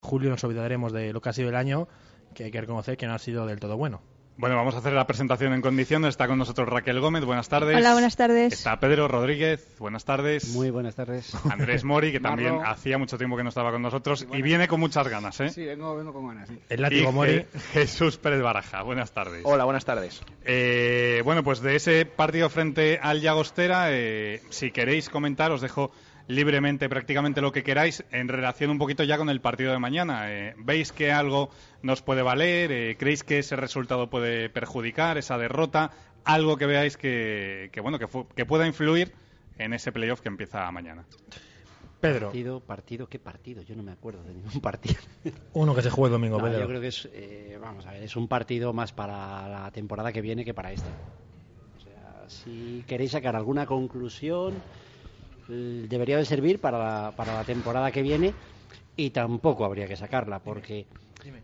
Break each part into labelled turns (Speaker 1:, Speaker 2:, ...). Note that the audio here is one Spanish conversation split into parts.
Speaker 1: Julio nos olvidaremos de lo que ha sido el año, que hay que reconocer que no ha sido del todo bueno.
Speaker 2: Bueno, vamos a hacer la presentación en condiciones. Está con nosotros Raquel Gómez, buenas tardes.
Speaker 3: Hola, buenas tardes.
Speaker 2: Está Pedro Rodríguez, buenas tardes.
Speaker 4: Muy buenas tardes.
Speaker 2: Andrés Mori, que también hacía mucho tiempo que no estaba con nosotros y viene con muchas ganas, ¿eh?
Speaker 5: Sí, vengo, vengo con ganas. Sí.
Speaker 1: El látigo Mori.
Speaker 2: Jesús Pérez Baraja, buenas tardes.
Speaker 6: Hola, buenas tardes.
Speaker 2: Eh, bueno, pues de ese partido frente al Llagostera, eh, si queréis comentar, os dejo libremente prácticamente lo que queráis en relación un poquito ya con el partido de mañana. Eh, ¿Veis que algo nos puede valer? Eh, ¿Creéis que ese resultado puede perjudicar esa derrota? Algo que veáis que, que bueno que, que pueda influir en ese playoff que empieza mañana.
Speaker 1: Pedro.
Speaker 4: Partido, partido, ¿qué partido? Yo no me acuerdo de ningún partido.
Speaker 1: Uno que se juega el domingo,
Speaker 4: No,
Speaker 1: Pedro.
Speaker 4: yo creo que es, eh, vamos a ver, es un partido más para la temporada que viene que para esta. O sea, si queréis sacar alguna conclusión, debería de servir para la, para la temporada que viene y tampoco habría que sacarla, porque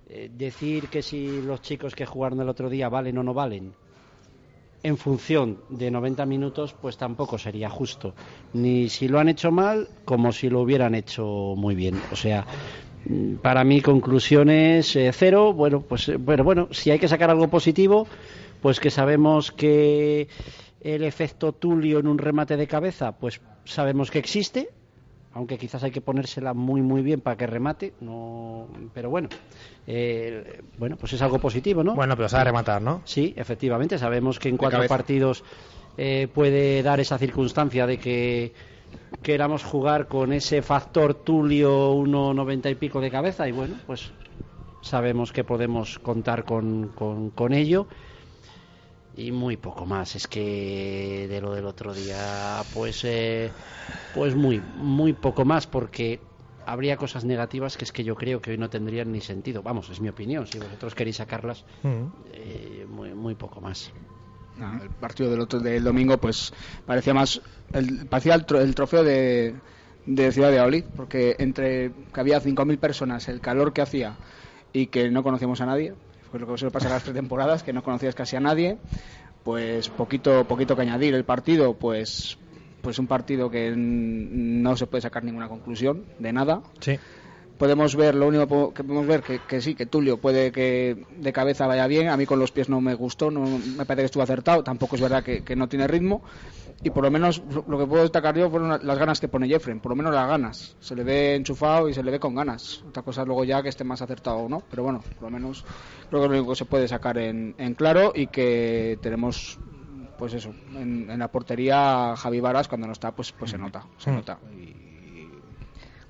Speaker 4: eh, decir que si los chicos que jugaron el otro día valen o no valen en función de 90 minutos, pues tampoco sería justo. Ni si lo han hecho mal, como si lo hubieran hecho muy bien. O sea, para mí conclusiones eh, cero. Bueno, pues eh, bueno, bueno, si hay que sacar algo positivo, pues que sabemos que el efecto Tulio en un remate de cabeza, pues sabemos que existe, aunque quizás hay que ponérsela muy muy bien para que remate, no, pero bueno, eh, bueno, pues es algo positivo, ¿no?
Speaker 1: Bueno, pero sabe rematar, ¿no?
Speaker 4: Sí, efectivamente, sabemos que en cuatro
Speaker 6: cabeza.
Speaker 4: partidos eh, puede dar esa circunstancia de que queramos jugar con ese factor Tulio 1,90 y pico de cabeza y bueno, pues sabemos que podemos contar con, con, con ello y muy poco más. Es que de lo del otro día, pues, eh, pues muy, muy poco más porque habría cosas negativas que es que yo creo que hoy no tendrían ni sentido. Vamos, es mi opinión. Si vosotros queréis sacarlas,
Speaker 1: Mm.
Speaker 4: eh, muy, muy poco más.
Speaker 5: No, el partido del otro del domingo pues parecía más el, parecía el, tro- el trofeo de, de Ciudad de Valladolid porque entre que había 5.000 personas el calor que hacía y que no conocíamos a nadie fue lo que suele pasar las tres temporadas que no conocías casi a nadie pues poquito poquito que añadir el partido pues pues un partido que no se puede sacar ninguna conclusión de nada
Speaker 1: Sí.
Speaker 5: Podemos ver, lo único que podemos ver que, que sí, que Tulio puede que de cabeza vaya bien, a mí con los pies no me gustó, no me parece que estuvo acertado, tampoco es verdad que, que no tiene ritmo. Y por lo menos lo que puedo destacar yo fueron la- las ganas que pone Jeffrey, por lo menos las ganas, se le ve enchufado y se le ve con ganas, otra cosa luego ya que esté más acertado o no, pero bueno, por lo menos creo que es lo único que se puede sacar en, en claro y que tenemos pues eso, en, en la portería Javi Varas cuando no está pues pues se nota, se
Speaker 1: Mm.
Speaker 5: nota.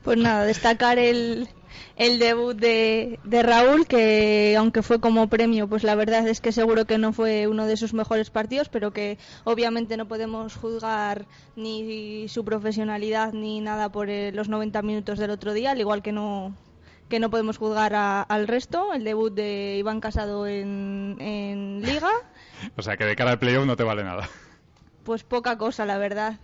Speaker 3: Pues nada, destacar el, el debut de, de Raúl, que aunque fue como premio, pues la verdad es que seguro que no fue uno de sus mejores partidos, pero que obviamente no podemos juzgar ni su profesionalidad ni nada por eh, los 90 minutos del otro día, al igual que no que no podemos juzgar a- al resto. El debut de Iván Casado en, en Liga,
Speaker 2: O sea que de cara al playoff no te vale nada.
Speaker 3: pues poca cosa, la verdad.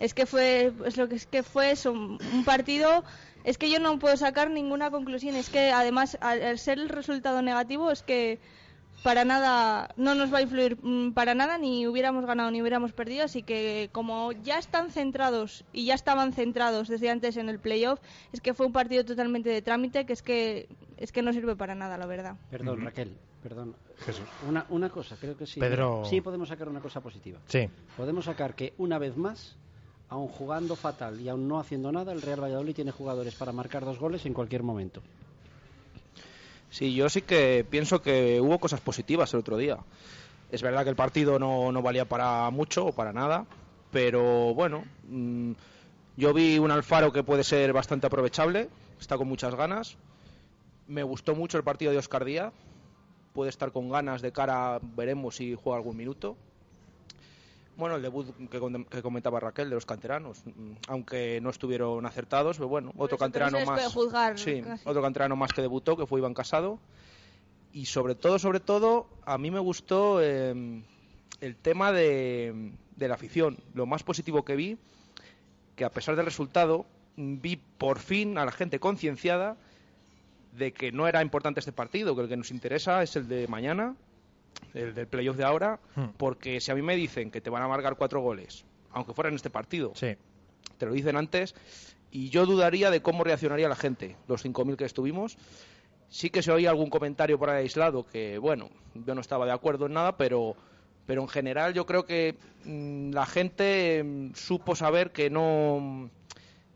Speaker 3: Es que fue, es lo que es que fue eso, un partido. Es que yo no puedo sacar ninguna conclusión. Es que además, al, al ser el resultado negativo, es que para nada, no nos va a influir mm, para nada, ni hubiéramos ganado ni hubiéramos perdido. Así que, como ya están centrados y ya estaban centrados desde antes en el playoff, es que fue un partido totalmente de trámite, que es que, es que no sirve para nada, la verdad.
Speaker 4: Perdón. Raquel, perdón.
Speaker 2: Jesús.
Speaker 4: Una, una cosa, creo que sí.
Speaker 1: Pedro-
Speaker 4: Sí, podemos sacar una cosa positiva.
Speaker 1: Sí.
Speaker 4: Podemos sacar que una vez más, aun jugando fatal y aún no haciendo nada, el Real Valladolid tiene jugadores para marcar dos goles en cualquier momento.
Speaker 6: Sí, yo sí que pienso que hubo cosas positivas el otro día. Es verdad que el partido no, no valía para mucho o para nada, pero bueno, mm, yo vi un Alfaro que puede ser bastante aprovechable, está con muchas ganas. Me gustó mucho el partido de Oscar Díaz, puede estar con ganas de cara, veremos si juega algún minuto. Bueno, el debut que, comentaba Raquel de los canteranos, mm, aunque no estuvieron acertados, pero bueno, otro canterano más.
Speaker 3: juzgar
Speaker 6: sí,
Speaker 3: casi.
Speaker 6: otro canterano más que debutó, que fue Iván Casado. Y sobre todo, sobre todo, a mí me gustó eh, el tema de, de la afición. Lo más positivo que vi, que a pesar del resultado, mm, vi por fin a la gente concienciada de que no era importante este partido, que el que nos interesa es el de mañana, el del playoff de ahora,
Speaker 1: Hmm.
Speaker 6: porque si a mí me dicen que te van a marcar cuatro goles, aunque fuera en este partido,
Speaker 1: Sí.
Speaker 6: te lo dicen antes, y yo dudaría de cómo reaccionaría la gente, los 5.000 que estuvimos. Sí que se oía algún comentario por ahí aislado que, bueno, yo no estaba de acuerdo en nada, pero, pero en general yo creo que mm, la gente mm, supo saber que no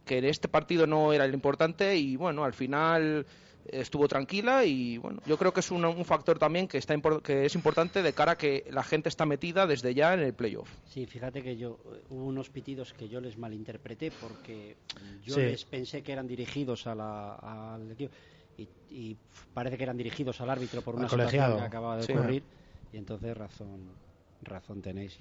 Speaker 6: que este partido no era el importante y bueno, al final estuvo tranquila y bueno, yo creo que es un, un factor también que está impor- que es importante de cara a que la gente está metida desde ya en el playoff.
Speaker 4: Sí, fíjate que yo eh, hubo unos pitidos que yo les malinterpreté porque yo
Speaker 1: Sí.
Speaker 4: les pensé que eran dirigidos a la- al equipo y, y parece que eran dirigidos al árbitro por una situación que acaba de
Speaker 6: Sí.
Speaker 4: ocurrir y entonces razón razón tenéis.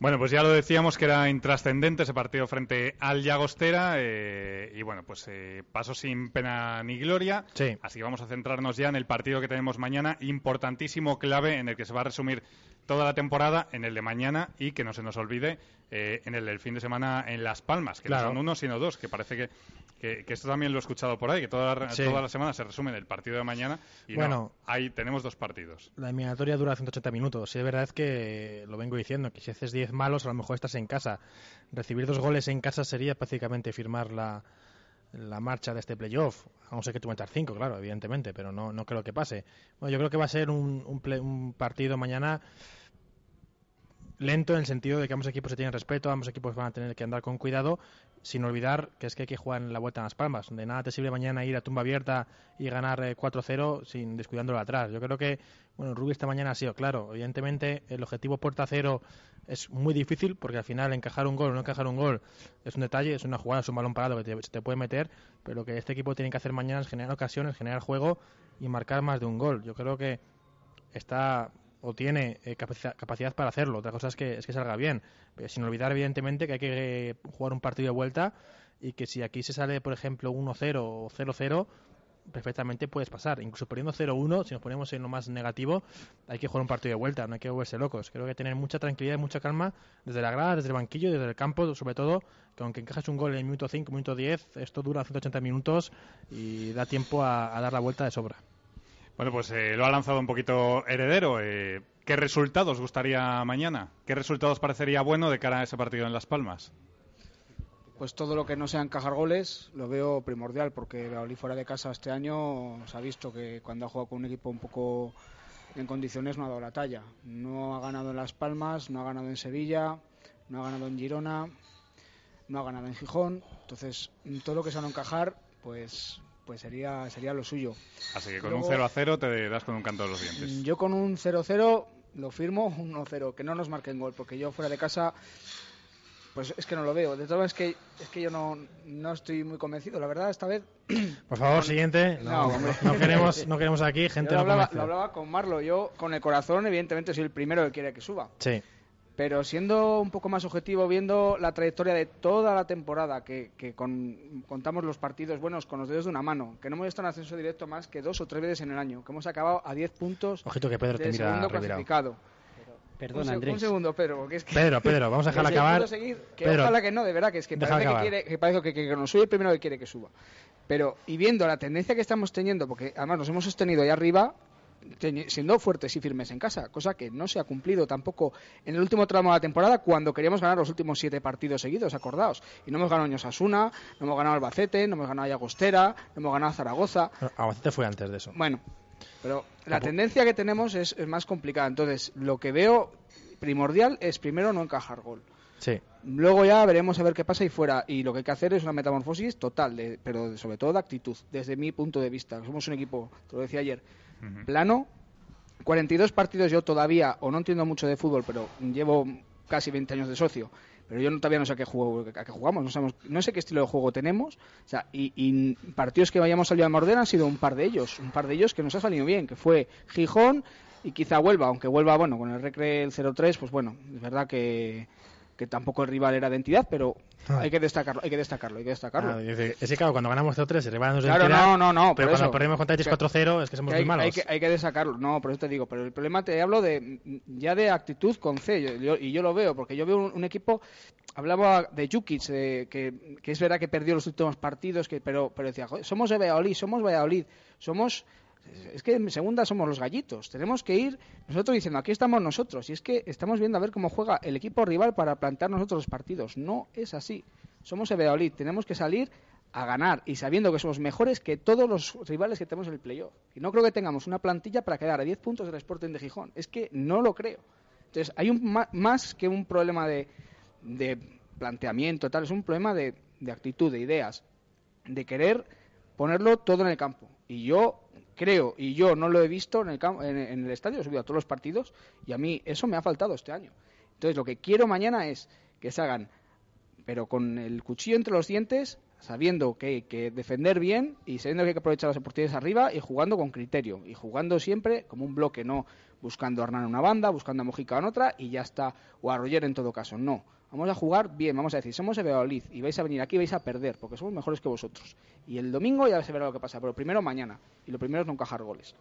Speaker 2: Bueno, pues ya lo decíamos que era intrascendente ese partido frente al Llagostera eh, y bueno, pues eh, paso sin pena ni gloria.
Speaker 1: Sí.
Speaker 2: Así que vamos a centrarnos ya en el partido que tenemos mañana, importantísimo, clave, en el que se va a resumir toda la temporada, en el de mañana y que no se nos olvide eh, en el del fin de semana en Las Palmas, que
Speaker 1: Claro.
Speaker 2: no son uno sino dos, que parece que, que, que esto también lo he escuchado por ahí, que toda la,
Speaker 1: Sí.
Speaker 2: toda la semana se resume en el partido de mañana y
Speaker 1: Bueno.
Speaker 2: no, ahí tenemos dos partidos.
Speaker 1: La eliminatoria dura 180 minutos. Y es verdad que lo vengo diciendo, que si haces 10 malos, a lo mejor estás en casa. Recibir dos goles en casa sería prácticamente firmar la, la marcha de este playoff. A no ser que tú metas 5, claro, evidentemente, pero no, no creo que pase. Bueno, yo creo que va a ser un, un, ple- un partido mañana lento en el sentido de que ambos equipos se tienen respeto, ambos equipos van a tener que andar con cuidado, sin olvidar que es que hay que jugar en la vuelta en las palmas. De nada te sirve mañana ir a tumba abierta y ganar eh, 4-0 sin descuidándolo atrás. Yo creo que, bueno, Rubí esta mañana ha sido claro. Evidentemente, el objetivo puerta cero es muy difícil porque al final encajar un gol o no encajar un gol es un detalle, es una jugada, es un balón parado que te- se te puede meter, pero lo que este equipo tiene que hacer mañana es generar ocasiones, generar juego y marcar más de un gol. Yo creo que está o tiene eh, capaci- capacidad para hacerlo. Otra cosa es que, es que salga bien. Pero sin olvidar, evidentemente, que hay que eh, jugar un partido de vuelta y que si aquí se sale, por ejemplo, 1-0 o 0-0, perfectamente puedes pasar. Incluso perdiendo 0-1, si nos ponemos en lo más negativo, hay que jugar un partido de vuelta, no hay que volverse locos. Creo que tener mucha tranquilidad y mucha calma desde la grada, desde el banquillo, desde el campo, sobre todo, que aunque encajes un gol en el minuto 5, minuto 10, esto dura 180 minutos y da tiempo a dar la vuelta de sobra.
Speaker 2: Bueno, pues eh, lo ha lanzado un poquito heredero. Eh, ¿Qué resultados gustaría mañana? ¿Qué resultados parecería bueno de cara a ese partido en Las Palmas?
Speaker 5: Pues todo lo que no sea encajar goles lo veo primordial porque Valladolid fuera de casa este año se ha visto que cuando ha jugado con un equipo un poco en condiciones no ha dado la talla. No ha ganado en Las Palmas, no ha ganado en Sevilla, no ha ganado en Girona, no ha ganado en Gijón. Entonces, todo lo que sea no encajar, pues pues sería sería lo suyo.
Speaker 2: Así que con
Speaker 5: Luego-
Speaker 2: un 0 a 0 te das con un canto de los dientes.
Speaker 5: Yo con un 0-0 lo firmo, un 1-0, que no nos marquen gol, porque yo fuera de casa, pues es que no lo veo. De todas maneras, es que, es que yo no, no estoy muy convencido, la verdad, esta vez.
Speaker 1: Por favor, siguiente.
Speaker 5: No,
Speaker 1: No, queremos, no queremos aquí gente
Speaker 5: Yo lo, hablaba, lo hablaba con Marlo, yo con el corazón, evidentemente, soy el primero que quiere que suba.
Speaker 1: Sí.
Speaker 5: Pero siendo un poco más objetivo, viendo la trayectoria de toda la temporada, que, que con- contamos los partidos buenos con los dedos de una mano, que no hemos estado en ascenso directo más que dos o tres veces en el año, que hemos acabado a 10 puntos
Speaker 1: Ojito que Pedro te
Speaker 5: del
Speaker 1: mira
Speaker 5: segundo
Speaker 1: revirado.
Speaker 5: clasificado.
Speaker 4: Perdona,
Speaker 5: un,
Speaker 4: Andrés.
Speaker 5: un segundo, Pedro, porque es que...
Speaker 1: Pedro, Pedro, vamos a dejarla acabar.
Speaker 5: puedo seguir, que
Speaker 1: Pedro,
Speaker 5: ojalá que no, de verdad, que es que parece que, quiere, que parece que, que- que no soy el primero que quiere que suba. Pero, y viendo la tendencia que estamos teniendo, porque además nos hemos sostenido ahí arriba, siendo fuertes y firmes en casa, cosa que no se ha cumplido tampoco en el último tramo de la temporada cuando queríamos ganar los últimos siete partidos seguidos, acordaos. Y no hemos ganado a Osasuna, no hemos ganado a Albacete, no hemos ganado a Llagostera, no hemos ganado a Zaragoza.
Speaker 1: No, Albacete fue antes de eso.
Speaker 5: Bueno, pero la tendencia que tenemos es, es más complicada. Entonces, lo que veo primordial es primero no encajar gol.
Speaker 1: Sí.
Speaker 5: Luego ya veremos a ver qué pasa y fuera. Y lo que hay que hacer es una metamorfosis total, de- pero sobre todo de actitud, desde mi punto de vista. Somos un equipo, te lo decía ayer, Plano. 42 partidos yo todavía, o no entiendo mucho de fútbol, pero llevo casi 20 años de socio. Pero yo no- todavía no sé a qué, juego, a qué jugamos, no, sabemos, no sé qué estilo de juego tenemos. O sea, y, y partidos que vayamos salido a morder han sido un par de ellos, un par de ellos que nos ha salido bien, que fue Gijón y quizá Huelva, aunque Huelva, bueno, con el Recre el 0-3, pues bueno, es verdad que, que tampoco el rival era de entidad, pero
Speaker 1: Ah.
Speaker 5: hay que destacarlo, hay que destacarlo, hay que destacarlo.
Speaker 1: Ah, es que claro, cuando ganamos 0-3, el rival nos
Speaker 5: Claro,
Speaker 1: entera,
Speaker 5: no, no, no,
Speaker 1: Pero cuando
Speaker 5: eso.
Speaker 1: perdemos contra
Speaker 5: Que-
Speaker 1: 4-0, es que somos
Speaker 5: Que hay,
Speaker 1: muy malos.
Speaker 5: hay que, hay que destacarlo, no, por eso te digo, pero el problema te hablo de ya de actitud con C, yo- yo- y yo lo veo, porque yo veo un, un equipo, hablaba de Jukic, eh, que, que es verdad que perdió los últimos partidos, que, pero, pero decía, "Joder, somos de Valladolid, somos Valladolid, somos, es que en segunda somos los gallitos, tenemos que ir nosotros diciendo, aquí estamos nosotros, y es que estamos viendo a ver cómo juega el equipo rival para plantear nosotros los partidos, no es así, somos el Valladolid, tenemos que salir a ganar y sabiendo que somos mejores que todos los rivales que tenemos en el playoff. Y no creo que tengamos una plantilla para quedar a 10 puntos del Sporting de Gijón. Es que no lo creo. Entonces, hay un más que un problema de, de planteamiento, tal, es un problema de, de actitud, de ideas, de querer ponerlo todo en el campo. Y yo creo, y yo no lo he visto en el, en, el estadio, he subido a todos los partidos, y a mí eso me ha faltado este año. Entonces, lo que quiero mañana es que se hagan pero con el cuchillo entre los dientes, sabiendo que hay que defender bien y sabiendo que hay que aprovechar las oportunidades arriba y jugando con criterio y jugando siempre como un bloque, no buscando a en una banda, buscando a Mojica en otra y ya está, o a Roger en todo caso, no. Vamos a jugar bien, vamos a decir, somos el Valladolid y vais a venir aquí y vais a perder porque somos mejores que vosotros. Y el domingo ya se verá lo que pasa, pero primero mañana y lo primero es no encajar goles.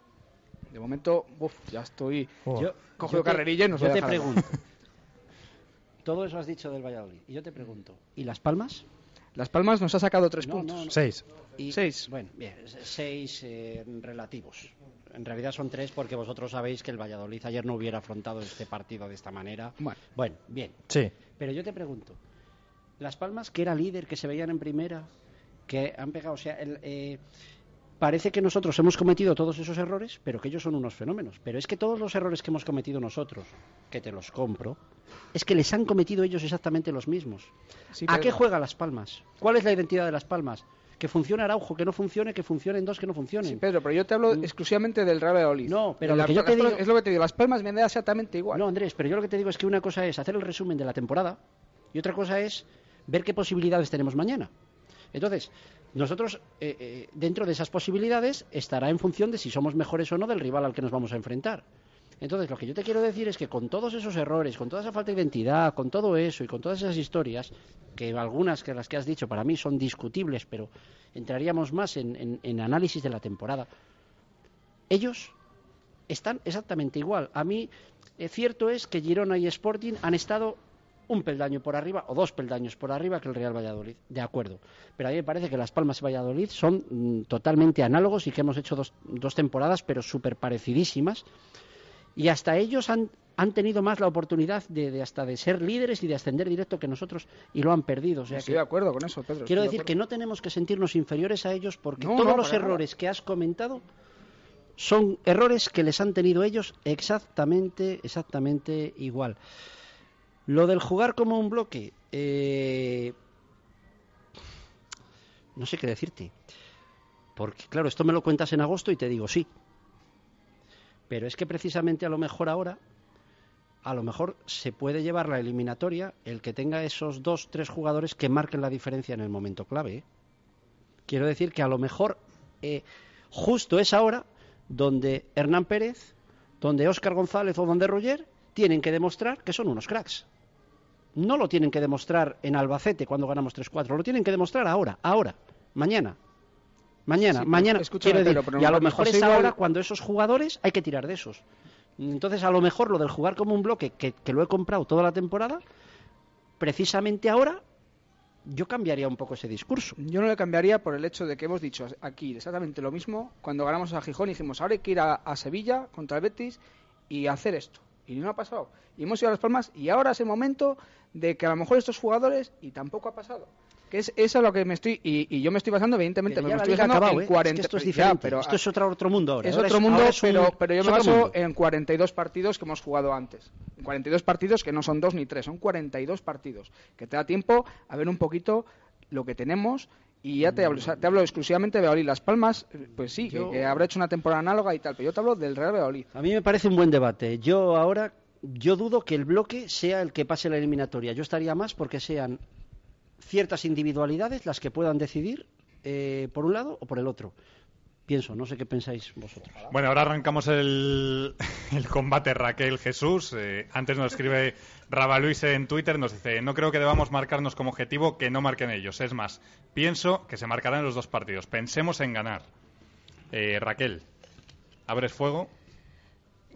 Speaker 5: De momento, uf, ya estoy.
Speaker 4: Yo,
Speaker 5: cogido
Speaker 4: yo te-
Speaker 5: carrerilla y nos
Speaker 4: yo te pregunto. Todo eso has dicho del Valladolid. Y yo te pregunto, ¿y Las Palmas?
Speaker 5: Las Palmas nos ha sacado tres
Speaker 4: No,
Speaker 5: puntos.
Speaker 4: no, no.
Speaker 1: 6.
Speaker 4: Y-
Speaker 5: Seis.
Speaker 4: Bueno, bien, seis eh, relativos. En realidad son tres porque vosotros sabéis que el Valladolid ayer no hubiera afrontado este partido de esta manera.
Speaker 5: Bueno.
Speaker 4: Bueno, bien.
Speaker 1: Sí.
Speaker 4: Pero yo te pregunto, Las Palmas, que era líder, que se veían en primera, que han pegado, o sea, el, eh, parece que nosotros hemos cometido todos esos errores, pero que ellos son unos fenómenos. Pero es que todos los errores que hemos cometido nosotros, que te los compro, es que les han cometido ellos exactamente los mismos.
Speaker 5: Sí,
Speaker 4: ¿A qué juega Las Palmas? ¿Cuál es la identidad de Las Palmas? Que funcione Araujo, que no funcione, que funcionen dos, que no funcionen.
Speaker 5: Sí, Pedro, pero yo te hablo exclusivamente del Real Valladolid.
Speaker 4: No, pero lo que yo te digo-
Speaker 5: Es lo que te digo, Las Palmas me da exactamente igual.
Speaker 4: No, Andrés, pero yo lo que te digo es que una cosa es hacer el resumen de la temporada y otra cosa es ver qué posibilidades tenemos mañana. Entonces, nosotros, eh, eh, dentro de esas posibilidades, estará en función de si somos mejores o no del rival al que nos vamos a enfrentar. Entonces, lo que yo te quiero decir es que con todos esos errores, con toda esa falta de identidad, con todo eso y con todas esas historias, que algunas que las que has dicho para mí son discutibles, pero entraríamos más en, análisis de la temporada, ellos están exactamente igual. A mí, eh, cierto es que Girona y Sporting han estado un peldaño por arriba o dos peldaños por arriba que el Real Valladolid, de acuerdo. Pero a mí me parece que Las Palmas y Valladolid son mm, totalmente análogos y que hemos hecho dos, dos temporadas, pero súper parecidísimas. Y hasta ellos han, han tenido más la oportunidad de, de hasta de ser líderes y de ascender directo que nosotros y lo han perdido. O sea
Speaker 5: Estoy
Speaker 4: que
Speaker 5: de acuerdo con eso, Pedro.
Speaker 4: quiero
Speaker 5: de
Speaker 4: decir que no tenemos que sentirnos inferiores a ellos porque
Speaker 5: No,
Speaker 4: todos
Speaker 5: no,
Speaker 4: los
Speaker 5: nada.
Speaker 4: errores que has comentado son errores que les han tenido ellos exactamente, exactamente igual. Lo del jugar como un bloque, eh, no sé qué decirte. Porque, claro, esto me lo cuentas en agosto y te digo sí. Pero es que precisamente a lo mejor ahora, a lo mejor se puede llevar la eliminatoria el que tenga esos dos, tres jugadores que marquen la diferencia en el momento clave. ¿eh? Quiero decir que a lo mejor eh, justo es ahora donde Hernán Pérez, donde Óscar González o donde Roger tienen que demostrar que son unos cracks. No lo tienen que demostrar en Albacete cuando ganamos 3-4, lo tienen que demostrar ahora, ahora, mañana. Mañana,
Speaker 5: Sí,
Speaker 4: mañana. quiero decir,
Speaker 5: pero
Speaker 4: y a lo mejor es
Speaker 5: igual-
Speaker 4: ahora cuando esos jugadores hay que tirar de esos. Entonces, a lo mejor lo del jugar como un bloque, que, que lo he comprado toda la temporada, precisamente ahora yo cambiaría un poco ese discurso.
Speaker 5: Yo no le cambiaría por el hecho de que hemos dicho aquí exactamente lo mismo cuando ganamos a Gijón y dijimos ahora hay que ir a, a Sevilla contra el Betis y hacer esto. Y no ha pasado. Y hemos ido a Las Palmas y ahora es el momento de que a lo mejor estos jugadores y tampoco ha pasado. Que es eso es lo que me estoy y, y yo me estoy basando evidentemente
Speaker 4: Pero
Speaker 5: me
Speaker 4: ya
Speaker 5: estoy basando
Speaker 4: acabado,
Speaker 5: en
Speaker 4: ¿eh? Es que
Speaker 5: 40
Speaker 4: esto es
Speaker 5: ya,
Speaker 4: diferente.
Speaker 5: pero
Speaker 4: esto es otro, otro mundo ahora.
Speaker 5: es
Speaker 4: Ahora
Speaker 5: otro mundo,
Speaker 4: ahora es un-
Speaker 5: pero, pero yo me baso
Speaker 4: mundo.
Speaker 5: en 42 partidos que hemos jugado antes. En 42 partidos que no son dos ni tres, son 42 partidos. Que te da tiempo a ver un poquito lo que tenemos. Y ya te hablo, o sea, te hablo exclusivamente de Valladolid. Las Palmas, eh, pues sí, que-
Speaker 4: Yo-
Speaker 5: que, habrá hecho una temporada análoga y tal, pero yo te hablo del Real Valladolid.
Speaker 4: A mí me parece un buen debate. Yo ahora, yo dudo que el bloque sea el que pase la eliminatoria. Yo estaría más porque sean ciertas individualidades las que puedan decidir eh, por un lado o por el otro. Pienso, no sé qué pensáis vosotros.
Speaker 2: Bueno, ahora arrancamos el, el combate Raquel Jesús. Eh, antes nos escribe Raba Luis en Twitter, nos dice, no creo que debamos marcarnos como objetivo que no marquen ellos. Es más, pienso que se marcarán los dos partidos. Pensemos en ganar. Eh, Raquel, abres fuego.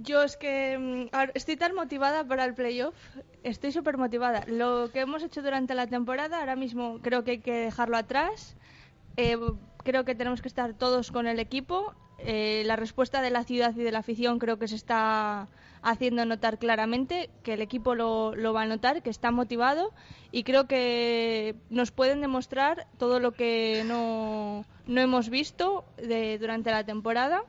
Speaker 3: Yo es que mm, estoy tan motivada para el playoff, estoy súper motivada. Lo que hemos hecho durante la temporada, ahora mismo creo que hay que dejarlo atrás. Eh, creo que tenemos que estar todos con el equipo. Eh, la respuesta de la ciudad y de la afición creo que se está haciendo notar claramente, que el equipo lo, lo va a notar, que está motivado y creo que nos pueden demostrar todo lo que no, no hemos visto de, durante la temporada.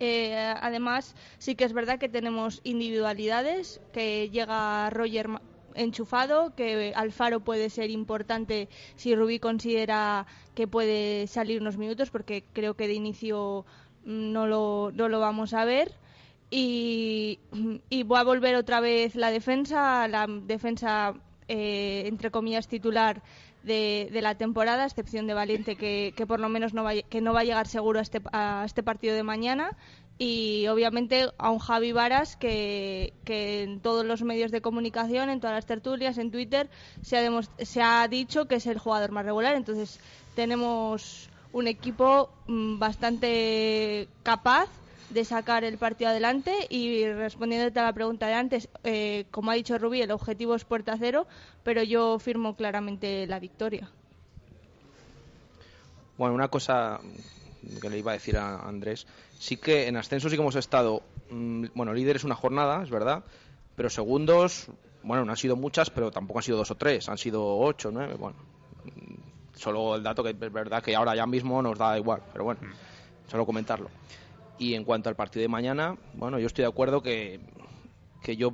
Speaker 3: Eh, además, sí que es verdad que tenemos individualidades, que llega Roger enchufado, que Alfaro puede ser importante si Rubí considera que puede salir unos minutos, porque creo que de inicio mm, no lo, no lo vamos a ver. Y, y va a volver otra vez la defensa, la defensa eh, entre comillas titular de, la temporada, excepción de Valiente que, que por lo menos no va, que no va a llegar seguro a este, a este partido de mañana y obviamente a un Javi Varas que, que en todos los medios de comunicación, en todas las tertulias, en Twitter, se ha, se ha dicho que es el jugador más regular. Entonces tenemos un equipo mm, bastante capaz de sacar el partido adelante y respondiéndote a la pregunta de antes, eh, como ha dicho Rubí, el objetivo es puerta cero, pero yo firmo claramente la victoria.
Speaker 6: Bueno, una cosa que le iba a decir a Andrés, sí que en ascenso sí que hemos estado, mm, bueno, líderes una jornada, es verdad, pero segundos, bueno, no han sido muchas, pero tampoco han sido dos o tres, han sido ocho, nueve, bueno. mm, Solo el dato que es verdad que ahora ya mismo nos da igual, pero bueno, solo comentarlo. Y en cuanto al partido de mañana, bueno, yo estoy de acuerdo que, que yo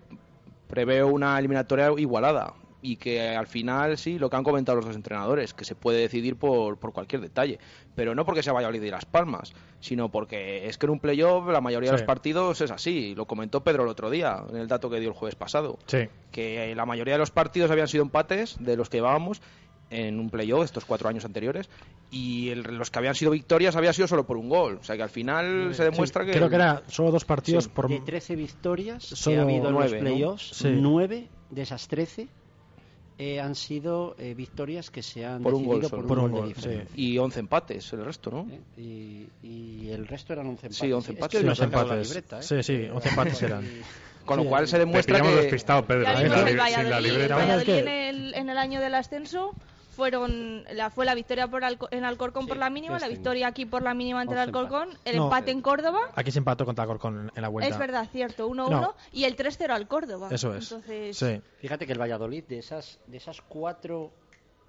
Speaker 6: preveo una eliminatoria igualada y que al final sí, lo que han comentado los dos entrenadores, que se puede decidir por, por cualquier detalle, pero no porque se vaya a y Las Palmas, sino porque es que en un playoff la mayoría de los partidos es así, lo comentó Pedro el otro día en el dato que dio el jueves pasado,
Speaker 1: Sí.
Speaker 6: que la mayoría de los partidos habían sido empates de los que llevábamos en un playoff estos cuatro años anteriores y el- los que habían sido victorias había sido solo por un gol, o sea que al final se demuestra que
Speaker 1: Creo que era solo dos partidos
Speaker 6: Sí.
Speaker 1: por...
Speaker 4: De 13 victorias que
Speaker 1: Solo
Speaker 4: ha habido en
Speaker 6: nueve,
Speaker 4: los
Speaker 6: ¿no?
Speaker 4: playoffs,
Speaker 1: Sí.
Speaker 4: 9 de esas 13 eh, han sido eh, victorias que se han
Speaker 6: Por un gol
Speaker 4: decidido
Speaker 6: solo.
Speaker 4: por un
Speaker 1: Por un
Speaker 4: gol de
Speaker 1: gol,
Speaker 4: diferencia.
Speaker 6: y 11 empates el resto, ¿no?
Speaker 4: ¿eh? Y, y el resto eran 11 empates.
Speaker 6: Sí, 11
Speaker 4: Es
Speaker 6: empates.
Speaker 4: que
Speaker 1: Sí,
Speaker 4: hoy
Speaker 1: once
Speaker 4: me he sacado la
Speaker 1: empates.
Speaker 4: libreta, ¿eh?
Speaker 1: Sí, sí, once empates eran.
Speaker 6: Con lo
Speaker 4: Sí,
Speaker 6: cual se
Speaker 2: Te
Speaker 6: demuestra
Speaker 2: pillamos
Speaker 6: que
Speaker 2: despistado, Pedro.
Speaker 3: Ya
Speaker 2: sin la, libreta.
Speaker 1: que-
Speaker 3: en, el, en el año del ascenso fueron la, fue la victoria por Alco- en Alcorcón por la mínima, la
Speaker 4: este.
Speaker 3: victoria aquí por la mínima ante el Alcorcón, el
Speaker 1: No,
Speaker 3: empate en Córdoba,
Speaker 1: Aquí se empató contra Alcorcón en la vuelta.
Speaker 3: es verdad, cierto, 1-1
Speaker 1: No.
Speaker 3: y el 3-0 al Córdoba.
Speaker 1: Eso es.
Speaker 3: Entonces,
Speaker 1: Sí.
Speaker 4: Fíjate que el Valladolid, de esas, de esas cuatro,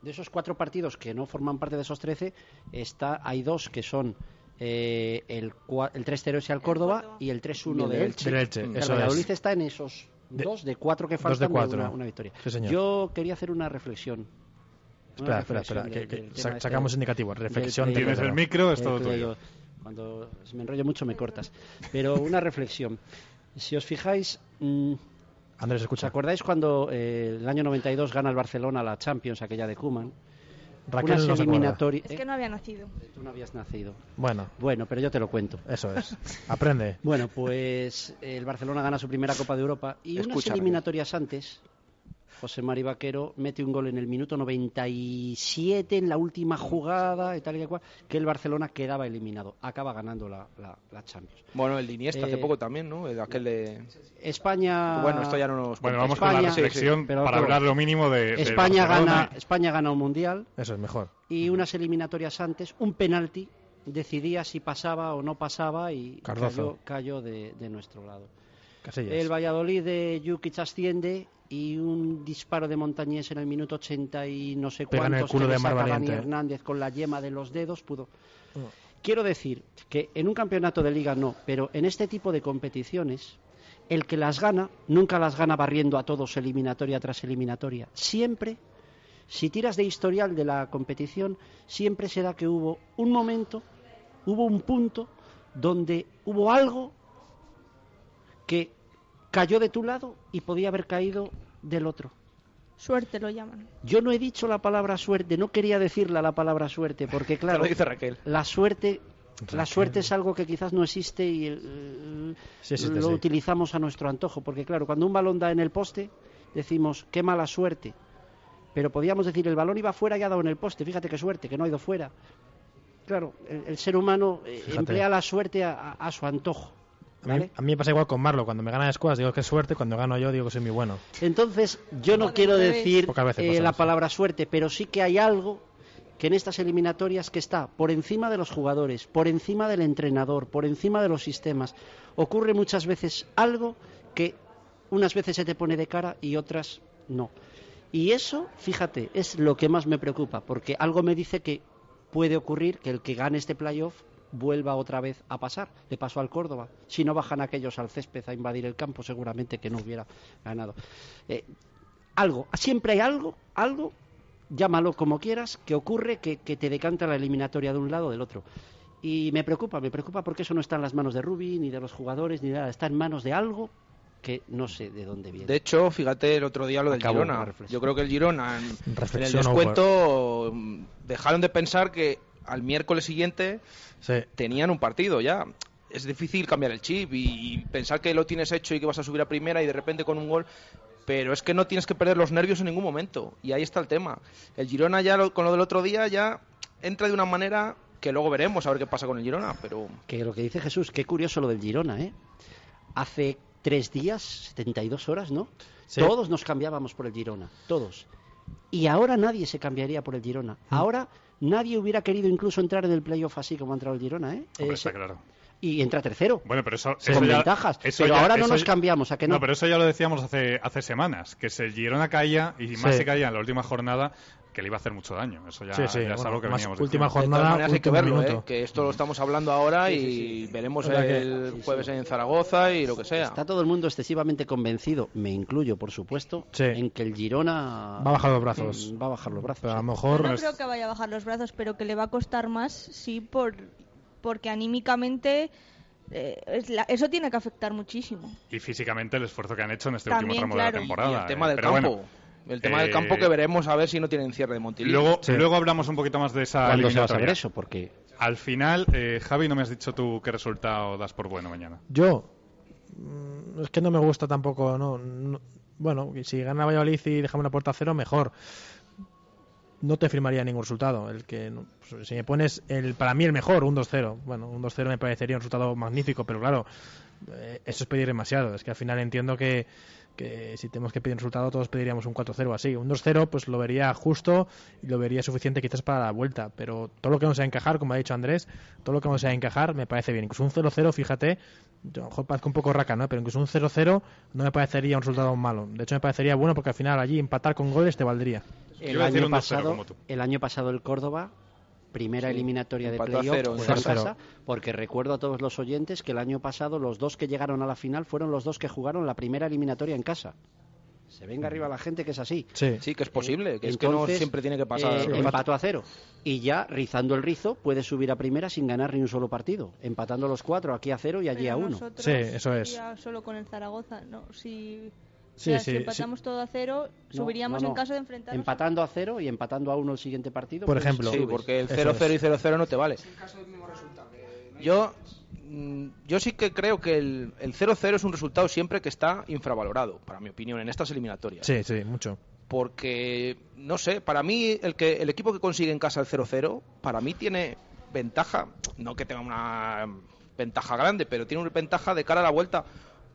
Speaker 4: de esos cuatro partidos que no forman parte de esos 13, está, hay dos que son eh, el, cua- el 3-0 ese al Córdoba,
Speaker 3: Córdoba.
Speaker 4: y el 3-1
Speaker 6: Del
Speaker 4: de Elche.
Speaker 1: Del Elche,
Speaker 4: el
Speaker 1: eso
Speaker 4: Valladolid
Speaker 1: es.
Speaker 4: está en esos
Speaker 1: De-
Speaker 4: dos de cuatro que faltan
Speaker 1: de
Speaker 4: de
Speaker 1: cuatro.
Speaker 4: una, una victoria.
Speaker 1: Sí, señor.
Speaker 4: Yo quería hacer una reflexión. Una
Speaker 1: Espera, espera, que- que
Speaker 4: este
Speaker 1: sacamos
Speaker 4: del-
Speaker 1: indicativo. Reflexión.
Speaker 2: Tienes el micro, es todo tuyo.
Speaker 4: Cuando me enrollo mucho me cortas. Pero una reflexión. Si os fijáis, mm,
Speaker 1: Andrés,
Speaker 4: ¿Os
Speaker 1: escucha.
Speaker 4: acordáis cuando eh, el año 92 gana el Barcelona la Champions, aquella de Koeman?
Speaker 1: Raquel
Speaker 4: Unas
Speaker 1: no se acuerda.
Speaker 4: eliminatori-
Speaker 3: es
Speaker 4: ¿eh?
Speaker 3: que no había nacido.
Speaker 4: Tú no habías nacido.
Speaker 1: Bueno,
Speaker 4: Bueno, pero yo te lo cuento.
Speaker 1: eso es. Aprende.
Speaker 4: Bueno, pues el Barcelona gana su primera Copa de Europa y unas eliminatorias antes, José Mari Vaquero mete un gol en el minuto 97 en la última jugada y tal y cual, que el Barcelona quedaba eliminado. Acaba ganando la, la, la Champions.
Speaker 6: Bueno, el de Iniesta hace
Speaker 4: Eh,
Speaker 6: poco también, ¿no? El, aquel de...
Speaker 4: España...
Speaker 6: Bueno, esto ya no nos...
Speaker 2: Bueno, vamos con la reflexión
Speaker 4: sí, sí, pero
Speaker 2: para hablar lo mínimo de.
Speaker 4: España gana, España gana un mundial
Speaker 1: Eso es mejor.
Speaker 4: y unas eliminatorias antes, un penalti decidía si pasaba o no pasaba y
Speaker 1: Cardozo.
Speaker 4: cayó, cayó de, de nuestro lado.
Speaker 1: Casillas.
Speaker 4: El Valladolid de Jukic asciende y un disparo de Montañés en el minuto 80 y no sé
Speaker 1: Pega en el
Speaker 4: cuántos
Speaker 1: culo
Speaker 4: que
Speaker 1: de
Speaker 4: le
Speaker 1: Mar
Speaker 4: saca Dani
Speaker 1: Valiente.
Speaker 4: Hernández con la yema de los dedos pudo.
Speaker 1: Mm.
Speaker 4: Quiero decir que en un campeonato de liga no, pero en este tipo de competiciones el que las gana nunca las gana barriendo a todos eliminatoria tras eliminatoria. Siempre, si tiras de historial de la competición, siempre será que hubo un momento, hubo un punto donde hubo algo que cayó de tu lado y podía haber caído del otro.
Speaker 3: Suerte lo llaman.
Speaker 4: Yo no he dicho la palabra suerte, no quería decirla la palabra suerte, porque claro,
Speaker 6: lo dice Raquel.
Speaker 4: la suerte La suerte es algo que quizás no existe y el-
Speaker 1: Sí existe,
Speaker 4: lo
Speaker 1: sí.
Speaker 4: utilizamos a nuestro antojo, porque claro, cuando un balón da en el poste, decimos, qué mala suerte. Pero podíamos decir, el balón iba fuera y ha dado en el poste, fíjate qué suerte, que no ha ido fuera. Claro, el, el ser humano eh,
Speaker 1: Fíjate.
Speaker 4: emplea la suerte a, a- a su antojo.
Speaker 1: A mí,
Speaker 4: ¿vale?
Speaker 1: a mí me pasa igual con Marlo. Cuando me gana Squads digo que es suerte, cuando gano yo digo que soy muy bueno.
Speaker 4: Entonces, yo no quiero decir eh, la palabra suerte, pero sí que hay algo que en estas eliminatorias que está por encima de los jugadores, por encima del entrenador, por encima de los sistemas. Ocurre muchas veces algo que unas veces se te pone de cara y otras no. Y eso, fíjate, es lo que más me preocupa, porque algo me dice que puede ocurrir que el que gane este playoff vuelva otra vez a pasar. Le pasó al Córdoba. Si no bajan aquellos al césped a invadir el campo, seguramente que no hubiera ganado. Eh, algo, siempre hay algo, algo, llámalo como quieras, que ocurre que, que te decanta la eliminatoria de un lado o del otro. Y me preocupa, me preocupa porque eso no está en las manos de Rubi, ni de los jugadores, ni nada. Está en manos de algo que no sé de dónde viene.
Speaker 6: De hecho, fíjate el otro día lo del Girona. Yo creo que el Girona en, en el descuento mm, dejaron de pensar que al miércoles siguiente
Speaker 1: Sí.
Speaker 6: tenían un partido ya. Es difícil cambiar el chip y, y pensar que lo tienes hecho y que vas a subir a primera y de repente con un gol. Pero es que no tienes que perder los nervios en ningún momento. Y ahí está el tema. El Girona ya lo- con lo del otro día ya entra de una manera que luego veremos a ver qué pasa con el Girona. Pero
Speaker 4: Que lo que dice Jesús, qué curioso lo del Girona, ¿eh? Hace tres días, 72 horas, ¿no?
Speaker 1: Sí.
Speaker 4: Todos nos cambiábamos por el Girona, todos. Y ahora nadie se cambiaría por el Girona.
Speaker 1: Mm.
Speaker 4: Ahora nadie hubiera querido incluso entrar en el playoff así como ha entrado el Girona, ¿eh?
Speaker 2: Hombre, está
Speaker 4: se-
Speaker 2: claro.
Speaker 4: Y entra tercero.
Speaker 2: Bueno, pero eso,
Speaker 4: con
Speaker 2: ya-
Speaker 4: ventajas.
Speaker 2: eso
Speaker 4: pero
Speaker 2: ya-
Speaker 4: ahora no nos
Speaker 2: ya-
Speaker 4: cambiamos, ¿a que no?
Speaker 2: pero eso ya lo decíamos hace, hace semanas, que si el Girona caía, y más
Speaker 1: Sí.
Speaker 2: si caía en la última jornada, que le iba a hacer mucho daño. Eso ya,
Speaker 1: Sí, sí,
Speaker 2: ya es
Speaker 1: bueno,
Speaker 2: algo que veníamos
Speaker 1: última
Speaker 2: diciendo.
Speaker 6: de
Speaker 1: Jornada,
Speaker 6: maneras hay que verlo. ¿eh? que esto lo estamos hablando ahora y veremos
Speaker 1: que-
Speaker 6: el jueves en Zaragoza y lo que sea.
Speaker 4: Está todo el mundo excesivamente convencido, me incluyo, por supuesto,
Speaker 1: Sí.
Speaker 4: en que el Girona
Speaker 1: Va a bajar los brazos.
Speaker 4: Mm, Va a bajar los brazos.
Speaker 1: Pero a lo
Speaker 4: sí.
Speaker 1: mejor.
Speaker 3: No creo que vaya a bajar los brazos, pero que le va a costar más, sí, por porque anímicamente eh, es la- eso tiene que afectar muchísimo.
Speaker 2: Y físicamente el esfuerzo que han hecho en este
Speaker 3: También,
Speaker 2: último tramo
Speaker 3: claro.
Speaker 2: de la
Speaker 6: Y
Speaker 2: temporada.
Speaker 6: el tema
Speaker 2: eh,
Speaker 6: del
Speaker 2: pero
Speaker 6: campo.
Speaker 2: bueno,
Speaker 6: el tema del
Speaker 2: eh,
Speaker 6: campo que veremos a ver si no tienen cierre de Montilí.
Speaker 2: Luego,
Speaker 1: Sí.
Speaker 2: luego hablamos un poquito más de esa
Speaker 4: ¿Cuándo se va a saber eso? Porque
Speaker 2: Al final, eh, Javi, no me has dicho tú qué resultado das por bueno mañana.
Speaker 1: Yo. mm, Es que no me gusta tampoco. No, no- bueno, si gana Valladolid y dejamos una puerta a cero, mejor. No te firmaría ningún resultado. El que pues, si me pones el para mí el mejor, un 2-0. Bueno, un 2-0 me parecería un resultado magnífico, pero claro, eh, eso es pedir demasiado. Es que al final entiendo que, que si tenemos que pedir un resultado, todos pediríamos un 4-0 así. Un 2-0, pues lo vería justo y lo vería suficiente quizás para la vuelta. Pero todo lo que no sea encajar, como ha dicho Andrés, todo lo que no sea encajar me parece bien. Incluso un 0-0, fíjate, yo a lo mejor parezco un poco raca, ¿no? Pero incluso un 0-0 no me parecería un resultado malo. De hecho, me parecería bueno porque al final allí empatar con goles te valdría.
Speaker 4: El año,
Speaker 2: un 2-0
Speaker 4: pasado,
Speaker 2: como tú.
Speaker 4: el año pasado el Córdoba, primera
Speaker 6: Sí,
Speaker 4: eliminatoria de playoff,
Speaker 6: en
Speaker 4: fue en
Speaker 1: casa.
Speaker 4: porque recuerdo a todos los oyentes que el año pasado los dos que llegaron a la final fueron los dos que jugaron la primera eliminatoria en casa. Se venga arriba la gente que es así.
Speaker 1: Sí.
Speaker 6: Sí, que es posible, que es que no siempre tiene que pasar.
Speaker 4: eh, empató a cero. Y ya, rizando el rizo, puede subir a primera sin ganar ni un solo partido. Empatando los cuatro, aquí a cero y allí
Speaker 3: Pero
Speaker 4: a uno.
Speaker 1: Sí, eso es.
Speaker 3: solo con el Zaragoza, no, si o
Speaker 1: Sí,
Speaker 3: sea,
Speaker 1: sí,
Speaker 3: si empatamos todo a cero,
Speaker 4: No,
Speaker 3: subiríamos
Speaker 4: no, no.
Speaker 3: en caso de enfrentarnos
Speaker 4: Empatando a cero y empatando a uno el siguiente partido.
Speaker 1: Por
Speaker 4: pues
Speaker 1: ejemplo.
Speaker 6: Sí, porque el
Speaker 1: Eso
Speaker 6: 0-0 y
Speaker 1: es.
Speaker 6: 0-0 no te vale. Yo, yo sí que creo que el el 0-0 es un resultado siempre que está infravalorado, para mi opinión, en estas eliminatorias.
Speaker 1: Sí, sí, mucho.
Speaker 6: Porque, no sé, para mí el, que, el equipo que consigue en casa el 0-0, para mí tiene ventaja, no que tenga una ventaja grande, pero tiene una ventaja de cara a la vuelta.